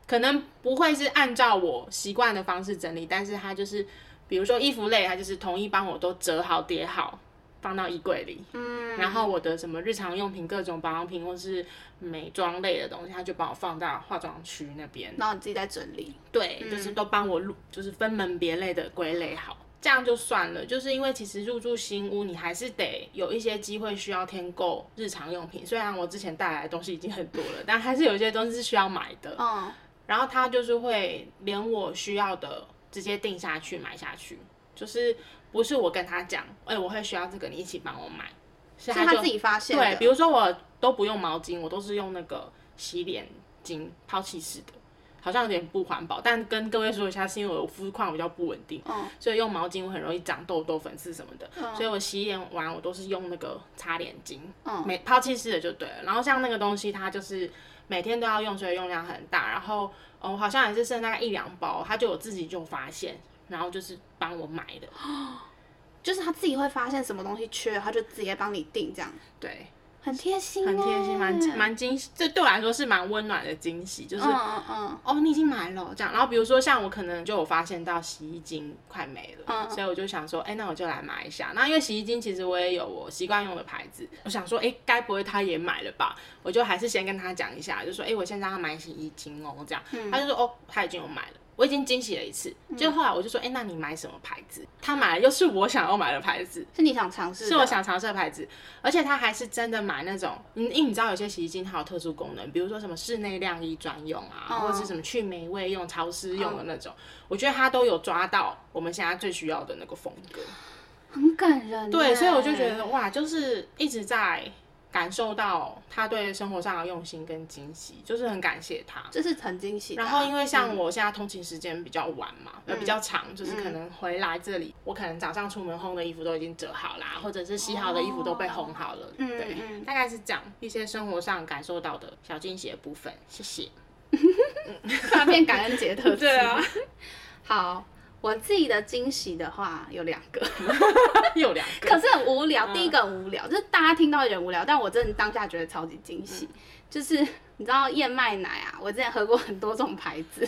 可能不会是按照我习惯的方式整理，但是他就是比如说衣服类，他就是统一帮我都折好叠好。放到衣柜里，嗯，然后我的什么日常用品、各种保养品或是美妆类的东西，他就帮我放到化妆区那边，然后你自己在整理，对，嗯、就是都帮我入，就是分门别类的归类好，这样就算了。就是因为其实入住新屋，你还是得有一些机会需要添购日常用品，虽然我之前带来的东西已经很多了，但还是有一些东西是需要买的，嗯，然后他就是会连我需要的直接定下去买下去，就是。不是我跟他讲，哎、欸，我会需要这个，你一起帮我买，是他，自己发现的。对，比如说我都不用毛巾，我都是用那个洗脸巾，抛弃式的，好像有点不环保。但跟各位说一下，是因为我肤况比较不稳定，嗯，所以用毛巾我很容易长痘痘、粉刺什么的，嗯，所以我洗脸完我都是用那个擦脸巾，嗯，没抛弃式的就对了。然后像那个东西，它就是每天都要用，所以用量很大。然后，哦，好像也是剩大概一两包，他就有自己就发现。然后就是帮我买的，就是他自己会发现什么东西缺，他就直接帮你订这样。对，很贴心，很贴心，蛮蛮惊喜。这对我来说是蛮温暖的惊喜，就是嗯嗯嗯，哦，你已经买了这样。然后比如说像我可能就有发现到洗衣精快没了，嗯，所以我就想说，哎，那我就来买一下。那因为洗衣精其实我也有我习惯用的牌子，我想说，哎，该不会他也买了吧？我就还是先跟他讲一下，就说，哎，我现在要买洗衣精哦，这样。他就说，哦，他已经有买了。我已经惊喜了一次，就后来我就说，哎、欸，那你买什么牌子？他买了又是我想要买的牌子，是你想尝试，是我想尝试的牌子，而且他还是真的买那种，因为你知道有些洗衣机它有特殊功能，比如说什么室内晾衣专用啊，哦、或者是什么去霉味用、潮湿用的那种，哦、我觉得他都有抓到我们现在最需要的那个风格，很感人。对，所以我就觉得哇，就是一直在。感受到他对生活上的用心跟惊喜，就是很感谢他，这是很惊喜。然后因为像我现在通勤时间比较晚嘛，呃、嗯、比较长，就是可能回来这里，嗯、我可能早上出门烘的衣服都已经折好啦，或者是洗好的衣服都被烘好了，哦、对，嗯、大概是这样一些生活上感受到的小惊喜的部分。谢谢。突然变感恩节特辑。对啊。好。我自己的惊喜的话有两个，有两个，可是很无聊。第一个很无聊，就是大家听到有点无聊，但我真的当下觉得超级惊喜。就是你知道燕麦奶啊，我之前喝过很多种牌子，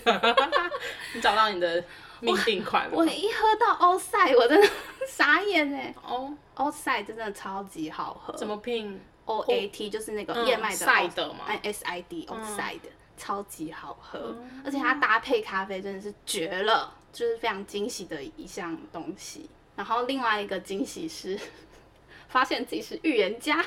你找到你的命定款了。我一喝到欧赛，我真的 傻眼哎！哦，欧赛真的超级好喝。怎么拼？O A T 就是那个燕麦的赛的嘛，S I D 欧赛的。超级好喝，嗯、而且它搭配咖啡真的是绝了，就是非常惊喜的一项东西。然后另外一个惊喜是发现自己是预言家，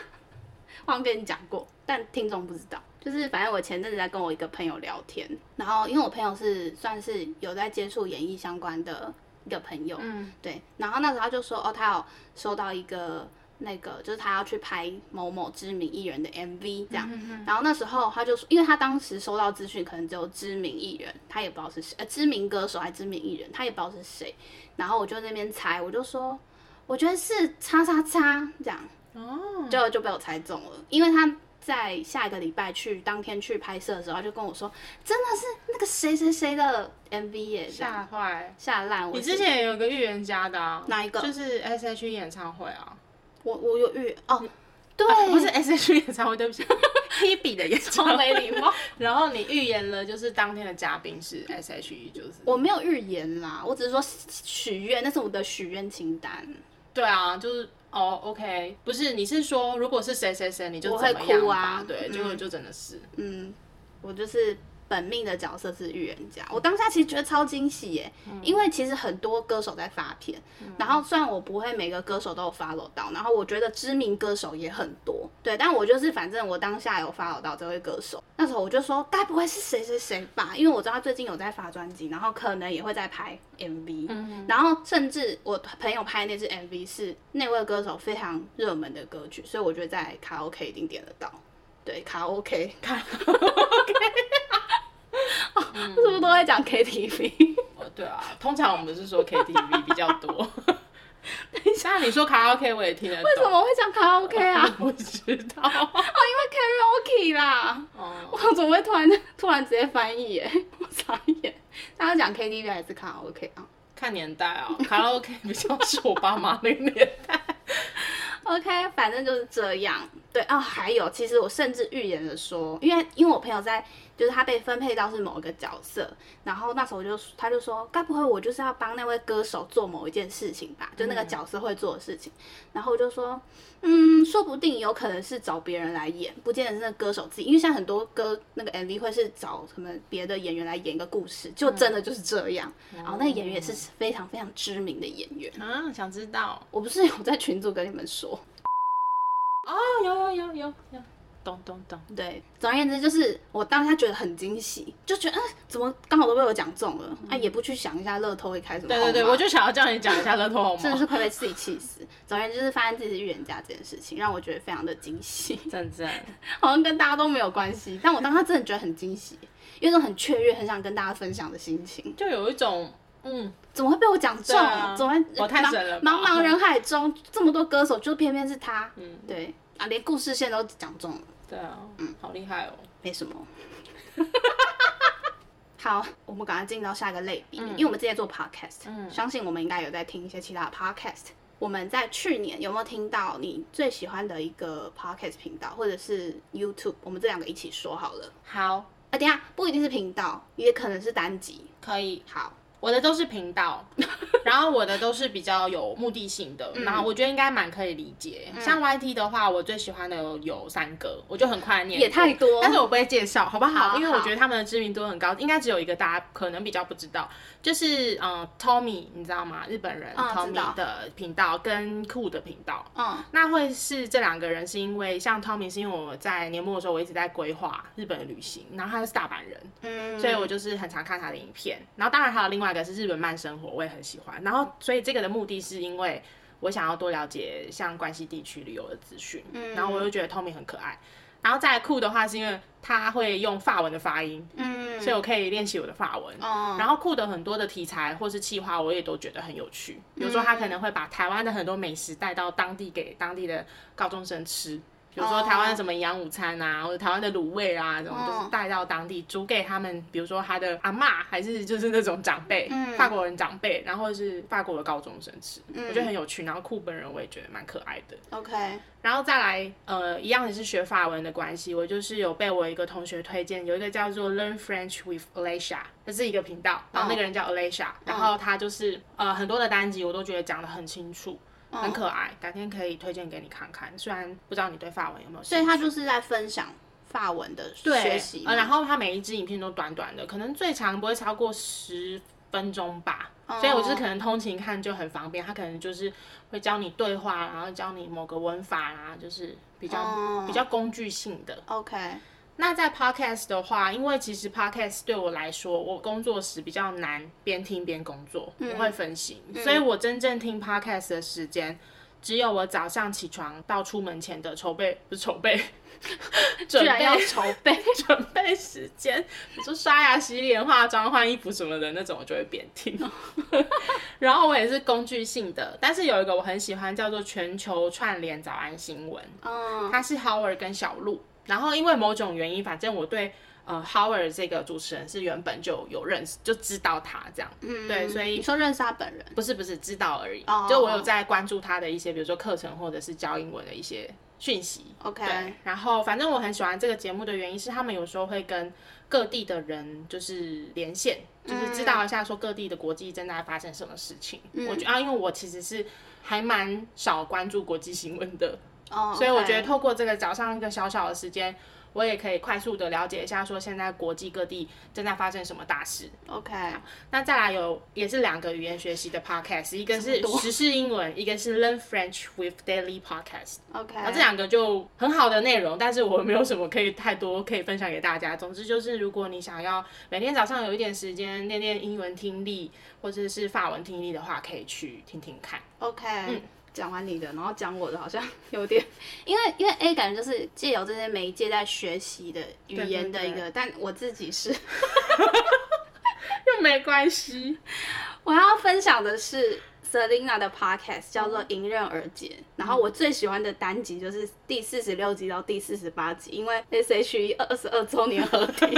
忘跟你讲过，但听众不知道。就是反正我前阵子在跟我一个朋友聊天，然后因为我朋友是算是有在接触演艺相关的一个朋友，嗯，对，然后那时候他就说，哦，他有收到一个那个，就是他要去拍某某知名艺人的 MV 这样，然后那时候他就说，因为他当时收到资讯可能只有知名艺人，他也不知道是谁，呃，知名歌手还是知名艺人，他也不知道是谁，然后我就在那边猜，我就说，我觉得是叉叉叉这样，哦，就就被我猜中了，因为他。在下一个礼拜去当天去拍摄的时候，他就跟我说，真的是那个谁谁谁的 MV 耶，吓坏吓烂。你之前也有个预言家的，啊，哪一个？就是 S H E 演唱会啊。我我有预哦，对，啊，不是 S H E 演唱会，对不起，Hebe 的演唱会。没礼貌。然后你预言了，就是当天的嘉宾是 S H E，就是我没有预言啦，我只是说许愿，那是我的许愿清单。对啊，就是。哦、oh，OK，不是，你是说如果是谁谁谁，你就怎么样？哭啊？对，结果就真的是，嗯，我就是。本命的角色是预言家，我当下其实觉得超惊喜耶，嗯、因为其实很多歌手在发片，嗯、然后虽然我不会每个歌手都有 follow 到，然后我觉得知名歌手也很多，对，但我就是反正我当下有 follow 到这位歌手，那时候我就说该不会是谁谁谁吧，因为我知道他最近有在发专辑，然后可能也会在拍 MV，嗯，然后甚至我朋友拍那支 MV 是那位歌手非常热门的歌曲，所以我觉得在卡拉 OK 一定点得到，对，卡拉 OK，卡拉 OK。是不是都在讲 KTV？哦，对啊，通常我们是说 KTV 比较多。等一下，你说卡拉 OK 我也听得懂。为什么会讲卡拉 OK 啊？不知道。哦，因为 Karaoke 啦。哦。我怎么会突然突然直接翻译耶？我傻眼。大家讲 KTV 还是卡拉 OK 啊？看年代啊，卡拉 OK 比较是我爸妈那个年代。OK，反正就是这样。对啊，还有，其实我甚至预言了说，因为因为我朋友在。就是他被分配到是某一个角色，然后那时候我就他就说，该不会我就是要帮那位歌手做某一件事情吧？就那个角色会做的事情。嗯、然后我就说，嗯，说不定有可能是找别人来演，不见得是那歌手自己，因为像很多歌那个 MV 会是找什么别的演员来演一个故事，就真的就是这样。嗯、然后那个演员也是非常非常知名的演员啊，想知道？我不是有在群组跟你们说？哦，有有有有有。咚咚咚，对，总而言之就是我当下觉得很惊喜，就觉得，嗯，怎么刚好都被我讲中了，啊，也不去想一下乐透会开什么。对对对，我就想要叫你讲一下乐透号码。真的是快被自己气死。总而言之就是发现自己是预言家这件事情，让我觉得非常的惊喜。真真好像跟大家都没有关系，但我当下真的觉得很惊喜，有一种很雀跃、很想跟大家分享的心情，就有一种，嗯，怎么会被我讲中？啊、怎么会我太神了？茫茫人海中这么多歌手，就偏偏是他。嗯，对啊，连故事线都讲中了。对啊，嗯，好厉害哦，没什么。好，我们赶快进到下一个类别，嗯、因为我们之前做 podcast，嗯，相信我们应该有在听一些其他的 podcast。我们在去年有没有听到你最喜欢的一个 podcast 频道，或者是 YouTube？我们这两个一起说好了。好，啊，等一下不一定是频道，也可能是单集，可以。好。我的都是频道，然后我的都是比较有目的性的，然后我觉得应该蛮可以理解。像 YT 的话，我最喜欢的有三个，我就很快念。也太多，但是我不会介绍，好不好？因为我觉得他们的知名度很高，应该只有一个大家可能比较不知道，就是嗯 Tommy，你知道吗？日本人 Tommy 的频道跟酷的频道。嗯，那会是这两个人，是因为像 Tommy 是因为我在年末的时候我一直在规划日本的旅行，然后他是大阪人，嗯，所以我就是很常看他的影片，然后当然还有另外一个是日本慢生活，我也很喜欢。然后，所以这个的目的是因为我想要多了解像关西地区旅游的资讯。嗯，然后我又觉得 Tommy 很可爱。然后再酷的话，是因为他会用法文的发音，嗯，所以我可以练习我的法文。哦，然后酷的很多的题材或是企划，我也都觉得很有趣。比如说，他可能会把台湾的很多美食带到当地给当地的高中生吃。比如说台湾的什么营养午餐啊，或者台湾的卤味啊，这种就是带到当地煮给他们。比如说他的阿嬷，还是就是那种长辈，嗯、法国人长辈，然后是法国的高中生吃，嗯、我觉得很有趣。然后酷本人我也觉得蛮可爱的。OK，然后再来，呃，一样也是学法文的关系，我就是有被我一个同学推荐，有一个叫做 Learn French with Alicia，这是一个频道，然后那个人叫 Alicia，、哦、然后他就是呃很多的单集我都觉得讲得很清楚。很可爱，改天可以推荐给你看看。虽然不知道你对法文有没有，所以他就是在分享法文的学习。呃，然后他每一支影片都短短的，可能最长不会超过十分钟吧。Oh. 所以我就是可能通勤看就很方便。他可能就是会教你对话，然后教你某个文法啊，就是比较、oh. 比较工具性的。OK。那在 podcast 的话，因为其实 podcast 对我来说，我工作时比较难边听边工作，嗯、我会分心，嗯、所以我真正听 podcast 的时间，只有我早上起床到出门前的筹备，不是筹备，准备要筹备。准备时间，比如说刷牙、洗脸、化妆、换衣服什么的那种，我就会边听。然后我也是工具性的，但是有一个我很喜欢，叫做全球串联早安新闻，嗯，它是 Howard 跟小鹿。然后因为某种原因，反正我对呃 Howard 这个主持人是原本就有认识，就知道他这样。嗯，对，所以你说认识他本人？不是不是，知道而已。哦，就我有在关注他的一些，比如说课程或者是教英文的一些讯息。OK。对，然后反正我很喜欢这个节目的原因是，他们有时候会跟各地的人就是连线，就是知道一下说各地的国际正在发生什么事情。嗯，我觉得啊，因为我其实是还蛮少关注国际新闻的。Oh, okay. 所以我觉得透过这个早上一个小小的时间，我也可以快速的了解一下，说现在国际各地正在发生什么大事。OK，那再来有也是两个语言学习的 podcast，一个是时事英文，一个是 Learn French with Daily Podcast。OK，那这两个就很好的内容，但是我没有什么可以太多可以分享给大家。总之就是，如果你想要每天早上有一点时间练练英文听力或者是法文听力的话，可以去听听看。OK，嗯。讲完你的，然后讲我的，好像有点，因为因为 A 感觉就是借由这些媒介在学习的语言的一个，对对对，但我自己是又没关系。我要分享的是 Selina 的 Podcast 叫做《迎刃而解》，嗯，然后我最喜欢的单集就是第四十六集到第四十八集，因为 SHE 二十二周年合体。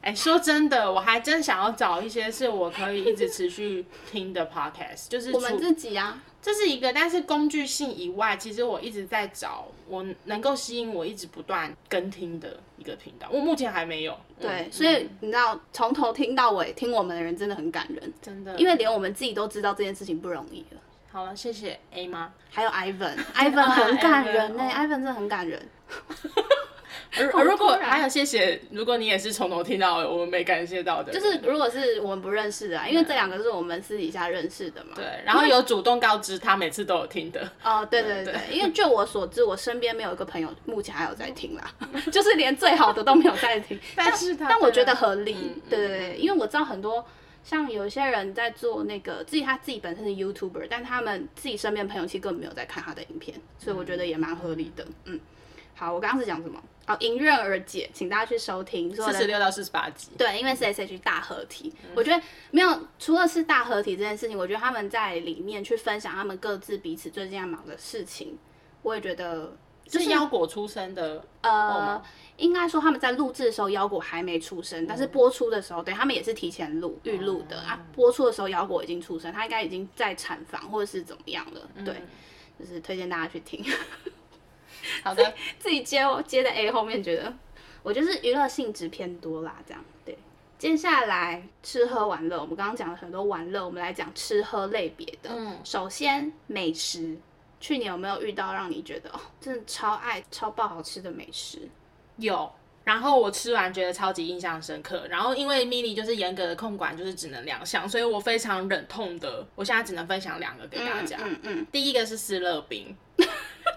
哎，说真的，我还真想要找一些是我可以一直持续听的 podcast，就是我们自己啊，这是一个，但是工具性以外，其实我一直在找我能够吸引我一直不断跟听的一个频道，我目前还没有。对，嗯、所以你知道，从头听到尾听我们的人真的很感人，真的，因为连我们自己都知道这件事情不容易了。好了，谢谢 A 吗？还有 Ivan，Ivan 很感人呢、欸、，Ivan 真的很感人。而如果还有谢谢，如果你也是从头听到我们没感谢到的，就是如果是我们不认识的，啊，因为这两个是我们私底下认识的嘛。对，然后有主动告知他每次都有听的。哦，对对对，对，因为就我所知，我身边没有一个朋友目前还有在听啦，就是连最好的都没有在听。但是他，但我觉得合理，嗯，对对对，因为我知道很多像有一些人在做那个自己他自己本身是 YouTuber，但他们自己身边朋友其实根本没有在看他的影片，所以我觉得也蛮合理的。嗯，好，我刚刚是讲什么？好，迎刃而解，请大家去收听四十六到四十八集。对，因为是 SH 大合体，嗯，我觉得没有除了是大合体这件事情，我觉得他们在里面去分享他们各自彼此最近在忙的事情，我也觉得，就是腰果出生的。呃，应该说他们在录制的时候腰果还没出生，嗯，但是播出的时候，对他们也是提前录预录的，嗯，啊。播出的时候腰果已经出生，他应该已经在产房或者是怎么样了。对，嗯，就是推荐大家去听。好的，自己接哦，接在 A 后面觉得，我就是娱乐性质偏多啦，这样对。接下来吃喝玩乐，我们刚刚讲了很多玩乐，我们来讲吃喝类别的。嗯，首先美食，去年有没有遇到让你觉得哦，真的超爱、超爆好吃的美食？有，然后我吃完觉得超级印象深刻。然后因为 mini 就是严格的控管，就是只能两项，所以我非常忍痛的，我现在只能分享两个给大家。嗯嗯，嗯，第一个是思乐冰。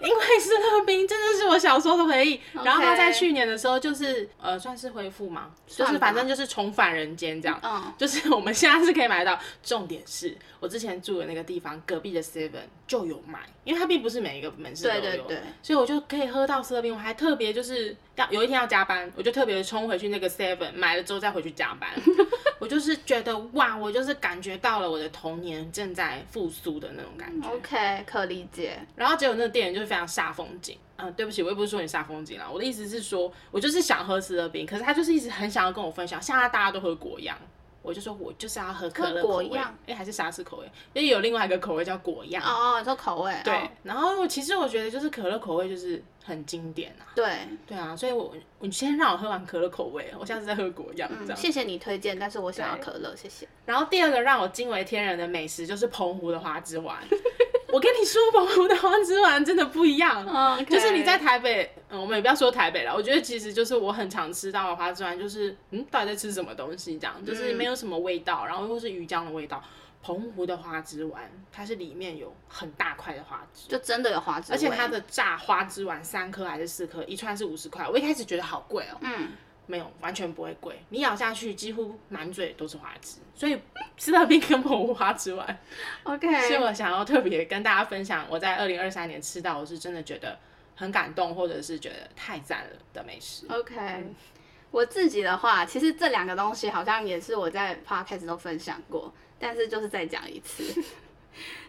因为是乐冰真的是我小时候的回忆.然后他在去年的时候就是呃算是恢复嘛？就是反正就是重返人间这样，嗯，就是我们现在是可以买到。重点是我之前住的那个地方隔壁的 Seven 就有卖，因为它并不是每一个门市都有，对对对，所以我就可以喝到思乐冰。我还特别就是要有一天要加班，我就特别冲回去那个 Seven 买了之后再回去加班。我就是觉得哇，我就是感觉到了我的童年正在复苏的那种感觉。OK，可理解。然后结果那个店就是非常煞风景。嗯，对不起，我也不是说你煞风景啦，我的意思是说，我就是想喝思乐冰，可是他就是一直很想要跟我分享，像他大家都喝果样。我就说，我就是要喝可乐口味，哎、欸，还是沙士口味，因为有另外一个口味叫果样。哦哦，你说口味。对，然后其实我觉得就是可乐口味就是很经典啊。对，对啊，所以我你先让我喝完可乐口味，我下次再喝果样。这样。谢谢你推荐，但是我想要可乐，谢谢。然后第二个让我惊为天人的美食就是澎湖的花枝丸。我跟你说，澎湖的花枝丸真的不一样。Oh, okay. 就是你在台北，嗯，我们也不要说台北了。我觉得其实就是我很常吃到的花枝丸，就是嗯，到底在吃什么东西？这样就是没有什么味道，然后又是鱼浆的味道。澎湖的花枝丸，它是里面有很大块的花枝，就真的有花枝，而且它的炸花枝丸三颗还是四颗，一串是五十块。我一开始觉得好贵哦，嗯。没有，完全不会贵。你咬下去，几乎满嘴都是花枝，所以吃到冰跟澎湖花枝丸。OK，所以我想要特别跟大家分享，我在二零二三年吃到，我是真的觉得很感动，或者是觉得太赞了的美食。OK，、嗯、我自己的话，其实这两个东西好像也是我在 Podcast 都分享过，但是就是再讲一次。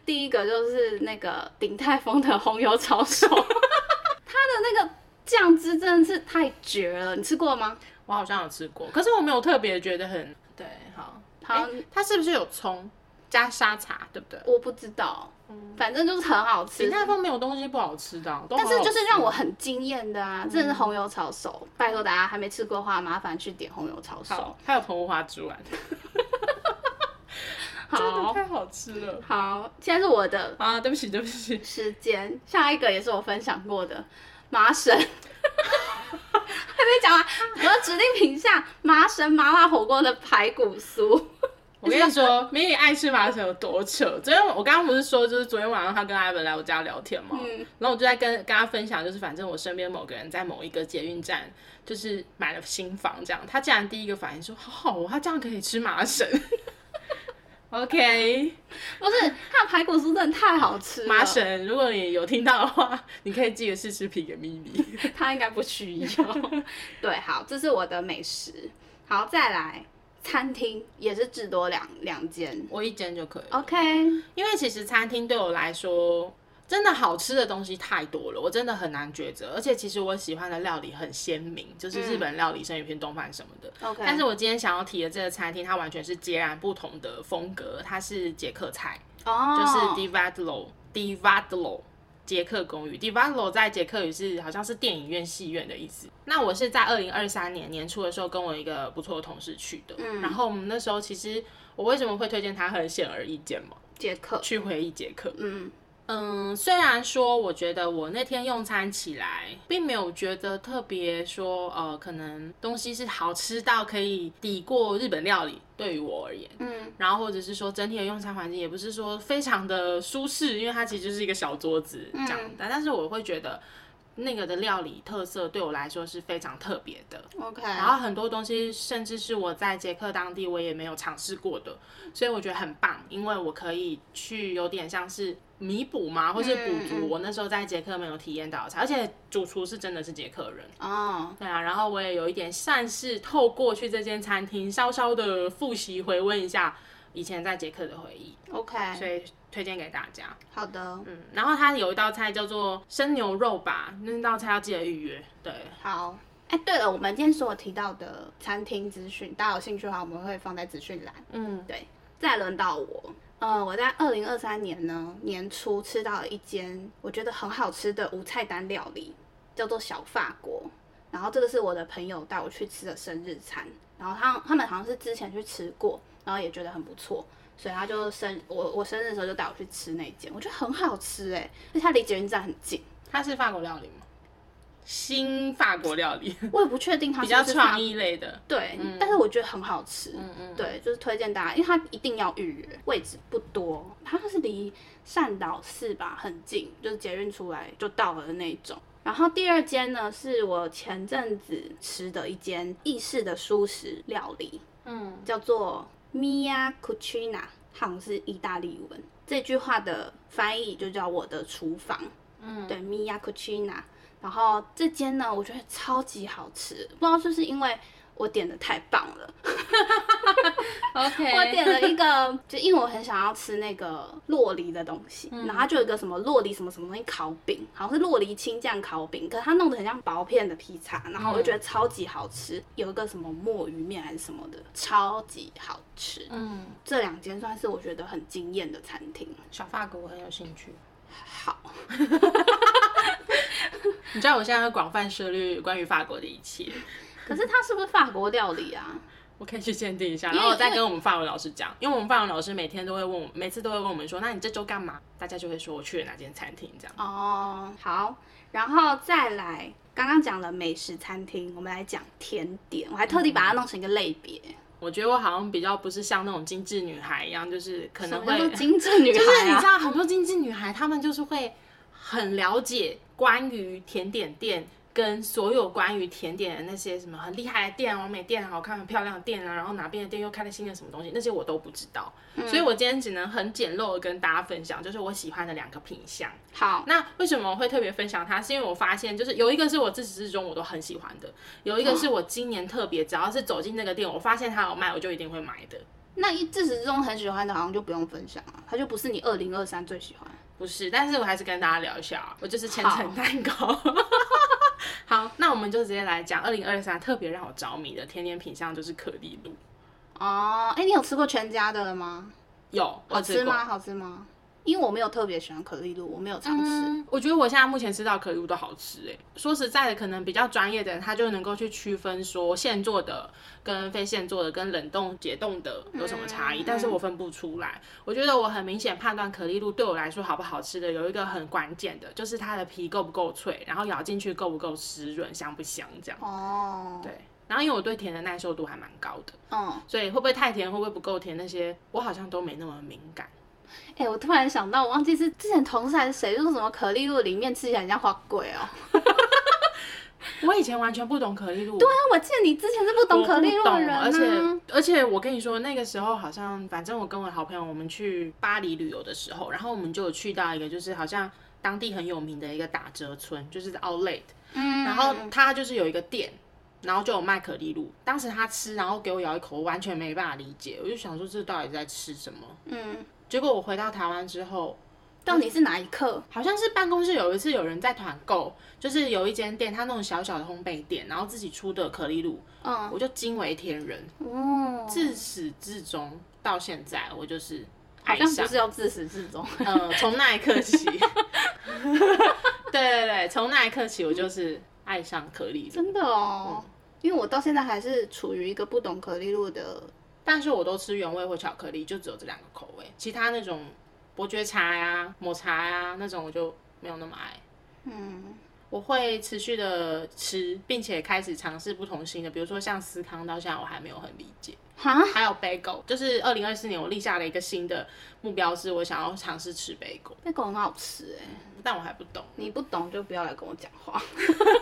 第一个就是那个鼎泰丰的红油抄手，它的那个。酱汁真的是太绝了，你吃过吗？我好像有吃过，可是我没有特别觉得很对。好，好、欸，它是不是有葱加沙茶，对不对？我不知道，嗯，反正就是很好吃。鼎泰丰没有东西不好吃的，但是就是让我很惊艳的啊！真的是红油抄手，嗯、拜托大家还没吃过的话，麻烦去点红油抄手。还有澎湖花枝丸，好真的太好吃了。好，现在是我的啊，对不起，对不起。时间，下一个也是我分享过的。麻绳，还没讲完，我要指定品项麻绳麻辣火锅的排骨酥。我跟你说，美女爱吃麻绳有多扯。昨天我刚刚不是说，就是昨天晚上他跟艾文来我家聊天嘛，嗯、然后我就在跟跟他分享，就是反正我身边某个人在某一个捷运站，就是买了新房，这样，他竟然第一个反应说，好好哦，他这样可以吃麻省。OK，不是，它的排骨酥真的太好吃了。麻神，如果你有听到的话，你可以寄个试吃品给咪咪，他应该不需要。对，好，这是我的美食。好，再来，餐厅也是至多两两间，我一间就可以。OK，因为其实餐厅对我来说。真的好吃的东西太多了，我真的很难抉择。而且其实我喜欢的料理很鲜明，就是日本料理、生鱼片、东饭什么的。OK，但是我今天想要提的这个餐厅，它完全是截然不同的风格，它是捷克菜，oh. 就是 Divadlo Divadlo 捷克公寓。Divadlo 在捷克语是好像是电影院、戏院的意思。那我是在二零二三年年初的时候，跟我一个不错的同事去的。嗯，然后我们那时候其实我为什么会推荐它，很显而易见嘛，捷克去回忆捷克。嗯。嗯，虽然说我觉得我那天用餐起来，并没有觉得特别说，呃，可能东西是好吃到可以抵过日本料理，对于我而言，嗯，然后或者是说整体的用餐环境也不是说非常的舒适，因为它其实就是一个小桌子这样的，嗯，但是我会觉得。那个的料理特色对我来说是非常特别的，OK。然后很多东西甚至是我在捷克当地我也没有尝试过的，所以我觉得很棒，因为我可以去有点像是弥补嘛，或是补足我那时候在捷克没有体验到的菜，而且主厨是真的是捷克人哦，oh. 对啊。然后我也有一点算是透过去这间餐厅稍稍的复习回温一下以前在捷克的回忆，OK。所以。推荐给大家。好的，嗯，然后它有一道菜叫做生牛肉吧，那道菜要记得预约。对，好。哎，对了，我们今天所有提到的餐厅资讯，大家有兴趣的话，我们会放在资讯栏。嗯，对。再轮到我，呃，我在二零二三年呢年初吃到了一间我觉得很好吃的无菜单料理，叫做小法国。然后这个是我的朋友带我去吃的生日餐，然后他他们好像是之前去吃过，然后也觉得很不错。所以他就生我，我生日的时候就带我去吃那间，我觉得很好吃哎，而且它离捷运站很近。它是法国料理吗？新法国料理，我也不确定它比较创意类的。对，嗯、但是我觉得很好吃。嗯嗯，对，就是推荐大家，因为它一定要预约，位置不多。它是离善导寺吧很近，就是捷运出来就到了的那种。然后第二间呢，是我前阵子吃的一间意式的蔬食料理，嗯，叫做。Mia Cucina，好像是意大利文。这句话的翻译就叫我的厨房。嗯，对，Mia Cucina。然后这间呢，我觉得超级好吃，不知道是不是因为。我点的太棒了，OK，我点了一个，就因为我很想要吃那个洛梨的东西，嗯、然后它就有一个什么洛梨什么什么东西烤饼，好像是洛梨青酱烤饼，可是它弄得很像薄片的披萨，然后我就觉得超级好吃，嗯、有一个什么墨鱼面还是什么的，超级好吃。嗯，这两间算是我觉得很惊艳的餐厅。小法国我很有兴趣。好，你知道我现在会广泛涉猎关于法国的一切。可是它是不是法国料理啊？我可以去鉴定一下，然后我再跟我们法文老师讲，因为我们法文老师每天都会问我，每次都会问我们说，那你这周干嘛？大家就会说我去了哪间餐厅这样。哦，好，然后再来，刚刚讲了美食餐厅，我们来讲甜点，我还特地把它弄成一个类别。嗯我觉得我好像比较不是像那种精致女孩一样，就是可能会精致女孩，就是你知道很多精致女孩，她们就是会很了解关于甜点店。跟所有关于甜点的那些什么很厉害的店、完美店、好看很漂亮的店啊，然后哪边的店又开了新的什么东西，那些我都不知道，嗯、所以我今天只能很简陋的跟大家分享，就是我喜欢的两个品相。好，那为什么我会特别分享它？是因为我发现，就是有一个是我自始至终我都很喜欢的，有一个是我今年特别，只要是走进那个店，我发现它有卖，我就一定会买的。那一自始至终很喜欢的，好像就不用分享了，它就不是你二零二三最喜欢。不是，但是我还是跟大家聊一下，我就是千层蛋糕。好，那我们就直接来讲二零二三特别让我着迷的甜点品相，就是可丽露。哦，哎，你有吃过全家的了吗？有，好吃吗？好吃吗？因为我没有特别喜欢可丽露，我没有尝试。嗯，我觉得我现在目前吃到可丽露都好吃哎。说实在的，可能比较专业的人他就能够去区分说现做的跟非现做的跟冷冻解冻的有什么差异，嗯，但是我分不出来。我觉得我很明显判断可丽露对我来说好不好吃的有一个很关键的，就是它的皮够不够脆，然后咬进去够不够湿润，香不香这样。哦，对。然后因为我对甜的耐受度还蛮高的，嗯，所以会不会太甜，会不会不够甜，那些我好像都没那么敏感。哎、欸，我突然想到，我忘记是之前同事还是谁，就是什么可丽露里面吃起来很像花贵哦。我以前完全不懂可丽露。对啊，我记得你之前是不懂可丽露的人、啊、而且而且我跟你说，那个时候好像，反正我跟我好朋友，我们去巴黎旅游的时候，然后我们就有去到一个，就是好像当地很有名的一个打折村，就是 Outlet。嗯。然后它就是有一个店，然后就有卖可丽露。当时他吃，然后给我咬一口，我完全没办法理解。我就想说，这到底在吃什么？嗯。结果我回到台湾之后，到底是哪一刻？好像是办公室有一次有人在团购，就是有一间店，他那种小小的烘焙店，然后自己出的可丽露，嗯，我就惊为天人。哦，自始至终到现在，我就是好像不是要自始至终，嗯，从那一刻起，对对对，从那一刻起，我就是爱上可丽露。真的哦，嗯，因为我到现在还是处于一个不懂可丽露的。但是我都吃原味或巧克力，就只有这两个口味，其他那种伯爵茶呀、啊、抹茶呀、啊、那种我就没有那么爱。嗯，我会持续的吃，并且开始尝试不同新的，比如说像司康，到现在我还没有很理解。哈，还有 bagel，就是二零二四年我立下了一个新的目标，是我想要尝试吃 bagel。bagel 很好吃哎、欸，但我还不懂。你不懂就不要来跟我讲话。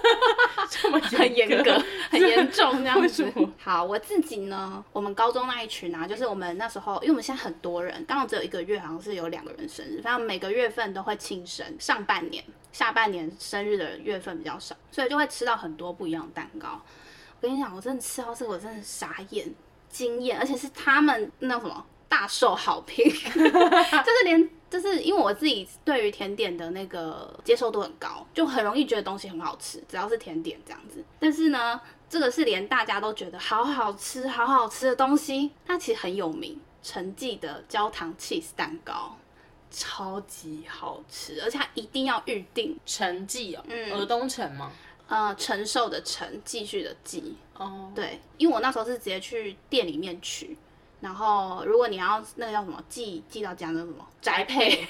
这么很严格，很严重这样子。好，我自己呢，我们高中那一群啊，就是我们那时候，因为我们现在很多人，刚好只有一个月，好像是有两个人生日，反正每个月份都会庆生。上半年、下半年生日的月份比较少，所以就会吃到很多不一样的蛋糕。我跟你讲，我真的吃到这个，我真的傻眼。惊艳，而且是他们那什么大受好评，就是连就是因为我自己对于甜点的那个接受度很高，就很容易觉得东西很好吃，只要是甜点这样子。但是呢，这个是连大家都觉得好好吃、好好吃的东西，它其实很有名。陈记的焦糖 cheese 蛋糕超级好吃，而且它一定要预定。陈记哦，嗯，尔东城吗？呃，承受的承，继续的继。哦，oh. 对，因为我那时候是直接去店里面取，然后如果你要那个叫什么寄寄到家那什么宅配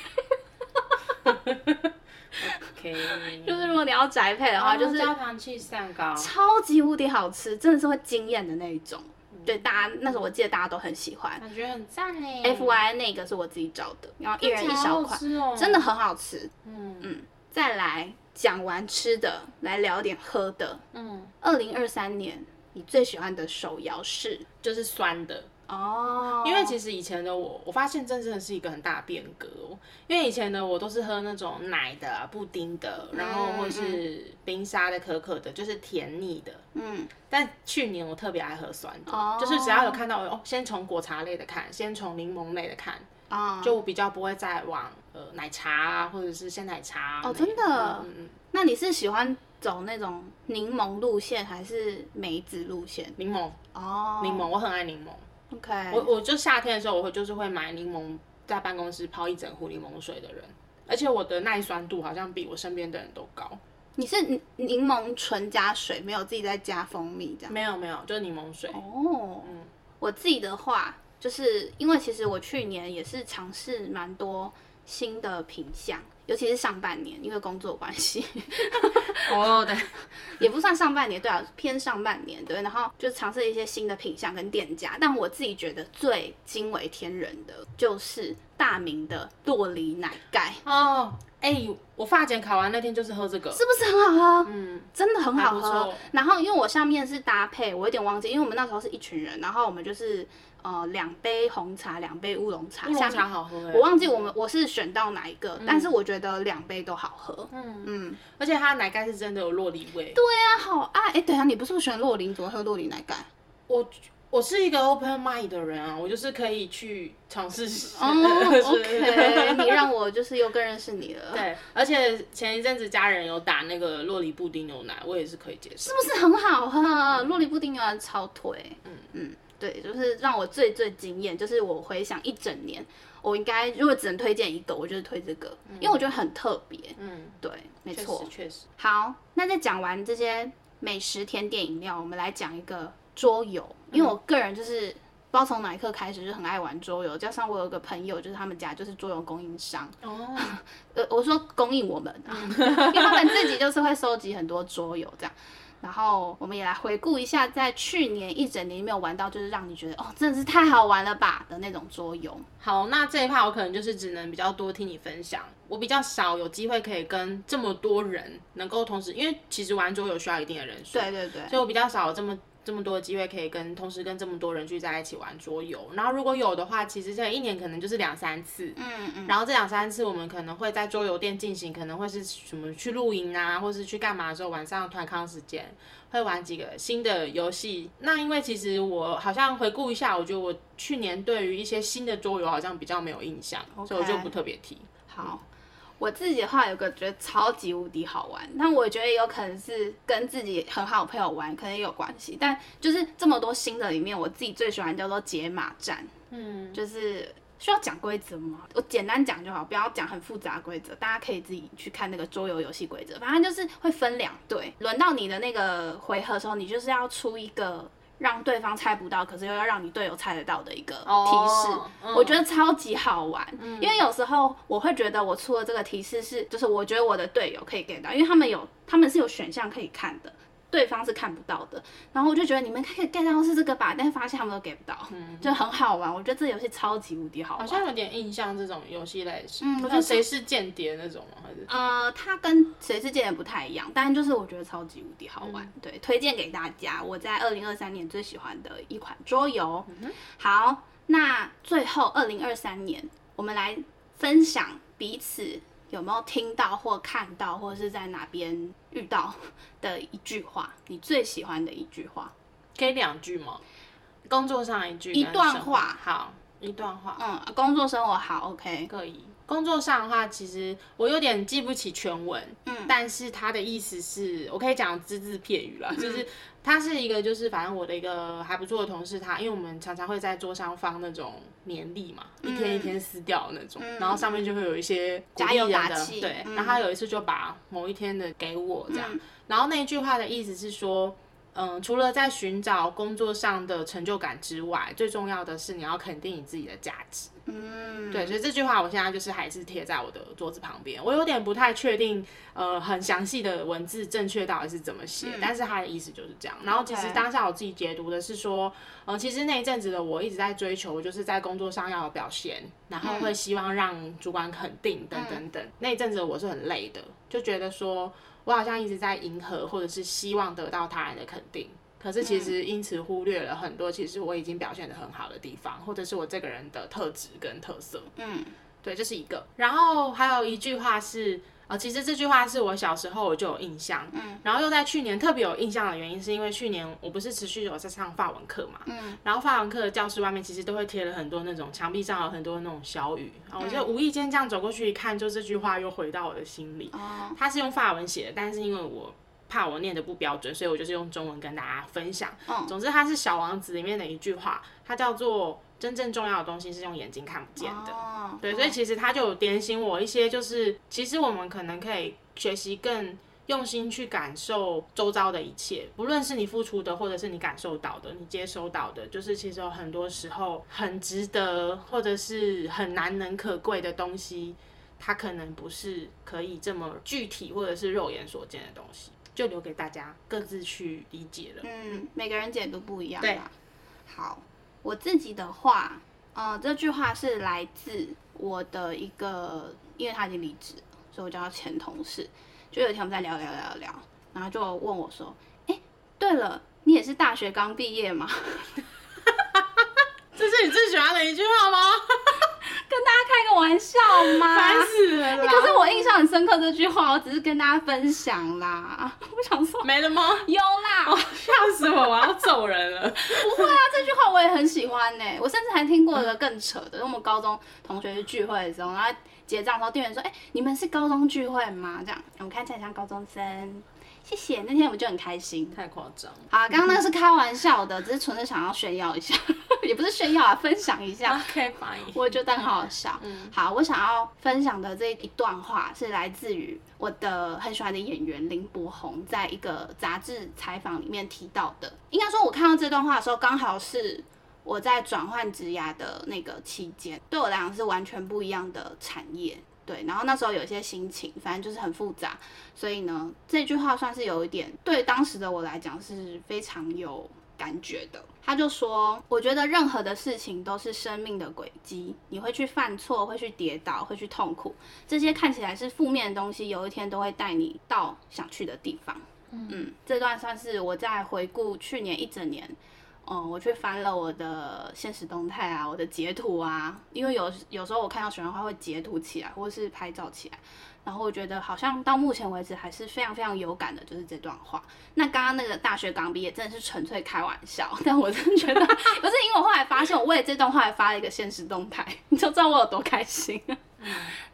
，OK，就是如果你要宅配的话，oh, 就是焦糖起司蛋糕，超级无敌好吃，真的是会惊艳的那一种。嗯、对，大家那时候我记得大家都很喜欢，感觉很赞呢。FY 那个是我自己找的，然后一人一小块，哦、真的很好吃。嗯嗯，再来。讲完吃的，来聊点喝的。嗯，二零二三年你最喜欢的手摇是就是酸的哦，因为其实以前的我，我发现这真的是一个很大变革哦。因为以前的我都是喝那种奶的、布丁的，然后或是冰沙的、可可的，就是甜腻的。嗯，但去年我特别爱喝酸的，哦、就是只要有看到哦，先从果茶类的看，先从柠檬类的看。啊，就比较不会再往呃奶茶啊，或者是鲜奶茶哦，真的。那你是喜欢走那种柠檬路线，还是梅子路线？柠檬哦，柠檬，我很爱柠檬。OK，我我就夏天的时候，我会就是会买柠檬，在办公室泡一整壶柠檬水的人。而且我的耐酸度好像比我身边的人都高。你是柠檬纯加水，没有自己再加蜂蜜这样？没有没有，就是柠檬水。哦，嗯，我自己的话，就是因为其实我去年也是尝试蛮多新的品项。尤其是上半年，因为工作关系，哦，对，也不算上半年，对啊，偏上半年，对，然后就尝试一些新的品相跟店家，但我自己觉得最惊为天人的就是大名的洛梨奶盖哦，哎、欸，我发检考完那天就是喝这个，是不是很好喝？嗯，真的很好喝。然后因为我上面是搭配，我有点忘记，因为我们那时候是一群人，然后我们就是。呃，两杯红茶，两杯乌龙茶，乌龙茶好喝。我忘记我们我是选到哪一个，嗯、但是我觉得两杯都好喝。嗯嗯，而且它的奶盖是真的有洛梨味。对啊，好爱。哎、欸，等一下，你不是不喜欢洛梨，你怎么喝洛梨奶盖？我我是一个 open mind 的人啊，我就是可以去尝试。哦，OK，你让我就是又更认识你了。对，而且前一阵子家人有打那个洛梨布丁牛奶，我也是可以接受。是不是很好喝？洛梨布丁牛奶超推。嗯嗯。对，就是让我最最惊艳，就是我回想一整年，我应该如果只能推荐一个，我就是推这个，嗯、因为我觉得很特别。嗯，对，没错，确实。好，那在讲完这些美食、甜点、饮料，我们来讲一个桌游，因为我个人就是不知道从哪一刻开始就很爱玩桌游，加上我有个朋友，就是他们家就是桌游供应商。哦，呃，我说供应我们、啊，嗯、因为他们自己就是会收集很多桌游这样。然后我们也来回顾一下，在去年一整年没有玩到，就是让你觉得哦，真的是太好玩了吧的那种桌游。好，那这一趴我可能就是只能比较多听你分享，我比较少有机会可以跟这么多人能够同时，因为其实玩桌游需要一定的人数，对对对，所以我比较少有这么。这么多的机会可以跟同时跟这么多人聚在一起玩桌游，然后如果有的话，其实这一年可能就是两三次，嗯嗯，然后这两三次我们可能会在桌游店进行，可能会是什么去露营啊，或是去干嘛的时候，晚上团康时间会玩几个新的游戏。那因为其实我好像回顾一下，我觉得我去年对于一些新的桌游好像比较没有印象.所以我就不特别提。好。我自己的话有个觉得超级无敌好玩，但我觉得也有可能是跟自己很好的朋友玩，可能也有关系。但就是这么多新的里面，我自己最喜欢叫做解码战。嗯，就是需要讲规则吗？我简单讲就好，不要讲很复杂规则，大家可以自己去看那个桌游游戏规则。反正就是会分两队，轮到你的那个回合的时候，你就是要出一个。让对方猜不到，可是又要让你队友猜得到的一个提示，oh, 嗯、我觉得超级好玩。嗯、因为有时候我会觉得我出了这个提示是，就是我觉得我的队友可以 get 到，因为他们有他们是有选项可以看的。对方是看不到的，然后我就觉得你们可以 get 到是这个吧，但是发现他们都 get 不到，嗯，就很好玩。我觉得这游戏超级无敌好玩，好像有点印象这种游戏类型，嗯，像谁是间谍那种吗？还是呃，它跟谁是间谍不太一样，但就是我觉得超级无敌好玩，嗯、对，推荐给大家。我在二零二三年最喜欢的一款桌游。嗯、好，那最后二零二三年，我们来分享彼此。有没有听到或看到，或者是在哪边遇到的一句话？你最喜欢的一句话？可以两句吗？工作上一句，一段话。好，一段话。嗯，工作生活好，OK，可以。工作上的话，其实我有点记不起全文，嗯，但是他的意思是我可以讲只字片语了，嗯、就是他是一个，就是反正我的一个还不错的同事，他因为我们常常会在桌上放那种年历嘛，嗯、一天一天撕掉那种，嗯、然后上面就会有一些加油打气，对，嗯、然后他有一次就把某一天的给我这样，嗯、然后那一句话的意思是说。嗯，除了在寻找工作上的成就感之外，最重要的是你要肯定你自己的价值。嗯，对，所以这句话我现在就是还是贴在我的桌子旁边。我有点不太确定，呃，很详细的文字正确到底是怎么写，嗯、但是它的意思就是这样。然后其实当下我自己解读的是说，嗯，其实那一阵子的我一直在追求，就是在工作上要有表现，然后会希望让主管肯定等等等。嗯、那一阵子我是很累的，就觉得说。我好像一直在迎合，或者是希望得到他人的肯定，可是其实因此忽略了很多，其实我已经表现的很好的地方，或者是我这个人的特质跟特色。嗯，对，这是一个。然后还有一句话是。啊，其实这句话是我小时候我就有印象，嗯，然后又在去年特别有印象的原因，是因为去年我不是持续有在上法文课嘛，嗯，然后法文课的教室外面其实都会贴了很多那种墙壁上有很多那种小语，然后我就无意间这样走过去一看，就这句话又回到我的心里。哦，它是用法文写的，但是因为我怕我念的不标准，所以我就是用中文跟大家分享。哦，总之它是小王子里面的一句话，它叫做。真正重要的东西是用眼睛看不见的，对，所以其实他就有点醒我一些，就是其实我们可能可以学习更用心去感受周遭的一切，不论是你付出的，或者是你感受到的，你接收到的，就是其实有很多时候很值得，或者是很难能可贵的东西，它可能不是可以这么具体，或者是肉眼所见的东西，就留给大家各自去理解了。嗯，每个人解读不一样。对，好，我自己的话，呃，这句话是来自我的一个，因为他已经离职，所以我叫他前同事。就有一天我们在聊聊聊聊，然后就问我说：“哎、欸，对了，你也是大学刚毕业吗？” 这是你最喜欢的一句话吗？跟大家开个玩笑吗？烦死了！可是我印象很深刻这句话，我只是跟大家分享啦。我想说，没了吗？有啦！吓、哦、死我！我要走人了。不会啊，这句话我也很喜欢呢。我甚至还听过一个更扯的，嗯、我们高中同学去聚会的时候，然后。结账的时候，店员说：“哎、欸，你们是高中聚会吗？这样，我们看起来像高中生。谢谢。那天我们就很开心。太夸张。好，刚刚那个是开玩笑的，只是纯粹想要炫耀一下，也不是炫耀啊，分享一下。OK。我觉得很好笑。嗯，好，我想要分享的这一段话是来自于我的很喜欢的演员林柏宏，在一个杂志采访里面提到的。应该说，我看到这段话的时候，刚好是。我在转换职涯的那个期间，对我来讲是完全不一样的产业，对。然后那时候有一些心情，反正就是很复杂。所以呢，这句话算是有一点对当时的我来讲是非常有感觉的。他就说：“我觉得任何的事情都是生命的轨迹，你会去犯错，会去跌倒，会去痛苦，这些看起来是负面的东西，有一天都会带你到想去的地方。”嗯，这段算是我在回顾去年一整年。哦，我去翻了我的现实动态啊，我的截图啊，因为有有时候我看到喜欢的话会截图起来，或是拍照起来，然后我觉得好像到目前为止还是非常非常有感的，就是这段话。那刚刚那个大学刚毕业真的是纯粹开玩笑，但我真的觉得 不是，因为我后来发现我为了这段话还发了一个现实动态，你就知道我有多开心。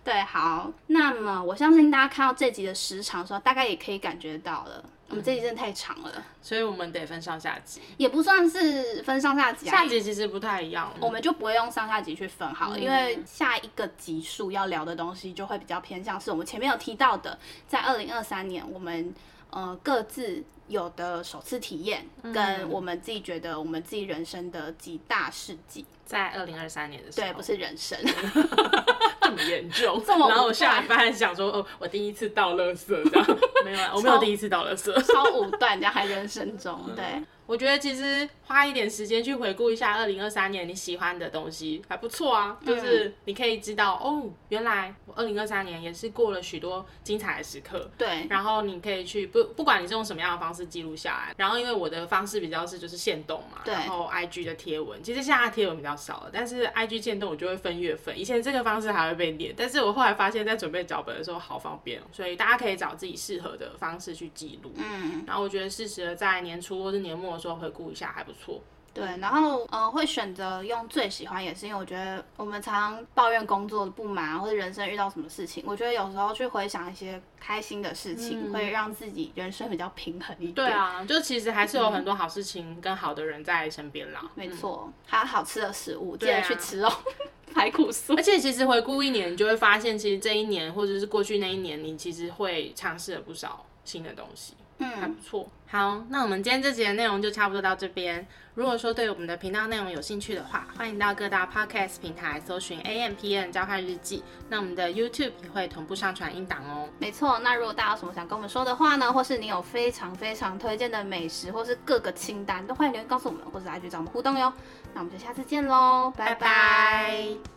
对，好，那么我相信大家看到这集的时长的时候，大概也可以感觉到了。我们这集真的太长了，嗯，所以我们得分上下集，也不算是分上下集啊。下集其实不太一样，我们就不会用上下集去分好了，嗯，因为下一个集数要聊的东西就会比较偏向是我们前面有提到的，在二零二三年我们呃各自有的首次体验，跟我们自己觉得我们自己人生的几大事迹，在二零二三年的时候，对，不是人生。这么严重，然后我下一班想说，哦，我第一次倒垃圾，这样。没有，我没有第一次倒垃圾，超武断，这样还人生中，对。我觉得其实花一点时间去回顾一下二零二三年你喜欢的东西还不错啊，就是你可以知道哦，原来我二零二三年也是过了许多精彩的时刻。对，然后你可以去不不管你是用什么样的方式记录下来，然后因为我的方式比较是就是限动嘛，然后 IG 的贴文，其实现在贴文比较少了，但是 IG 限动我就会分月份，以前这个方式还会被念，但是我后来发现，在准备脚本的时候好方便，所以大家可以找自己适合的方式去记录。嗯，然后我觉得适时的在年初或是年末。说回顾一下还不错，对，然后呃会选择用最喜欢，也是因为我觉得我们常抱怨工作的不满或者人生遇到什么事情，我觉得有时候去回想一些开心的事情，嗯、会让自己人生比较平衡一点。对啊，就其实还是有很多好事情跟好的人在身边啦。嗯、没错，还有好吃的食物，记得去吃哦，排骨酥。而且其实回顾一年，你就会发现，其实这一年或者是过去那一年，你其实会尝试了不少新的东西。嗯，还不错。好，那我们今天这集的内容就差不多到这边。如果说对我们的频道内容有兴趣的话，欢迎到各大 podcast 平台搜寻 A M P N 交换日记。那我们的 YouTube 也会同步上传音档哦。没错，那如果大家有什么想跟我们说的话呢，或是你有非常非常推荐的美食，或是各个清单，都欢迎留言告诉我们，或是来去找我们互动哟。那我们就下次见喽，拜拜。拜拜。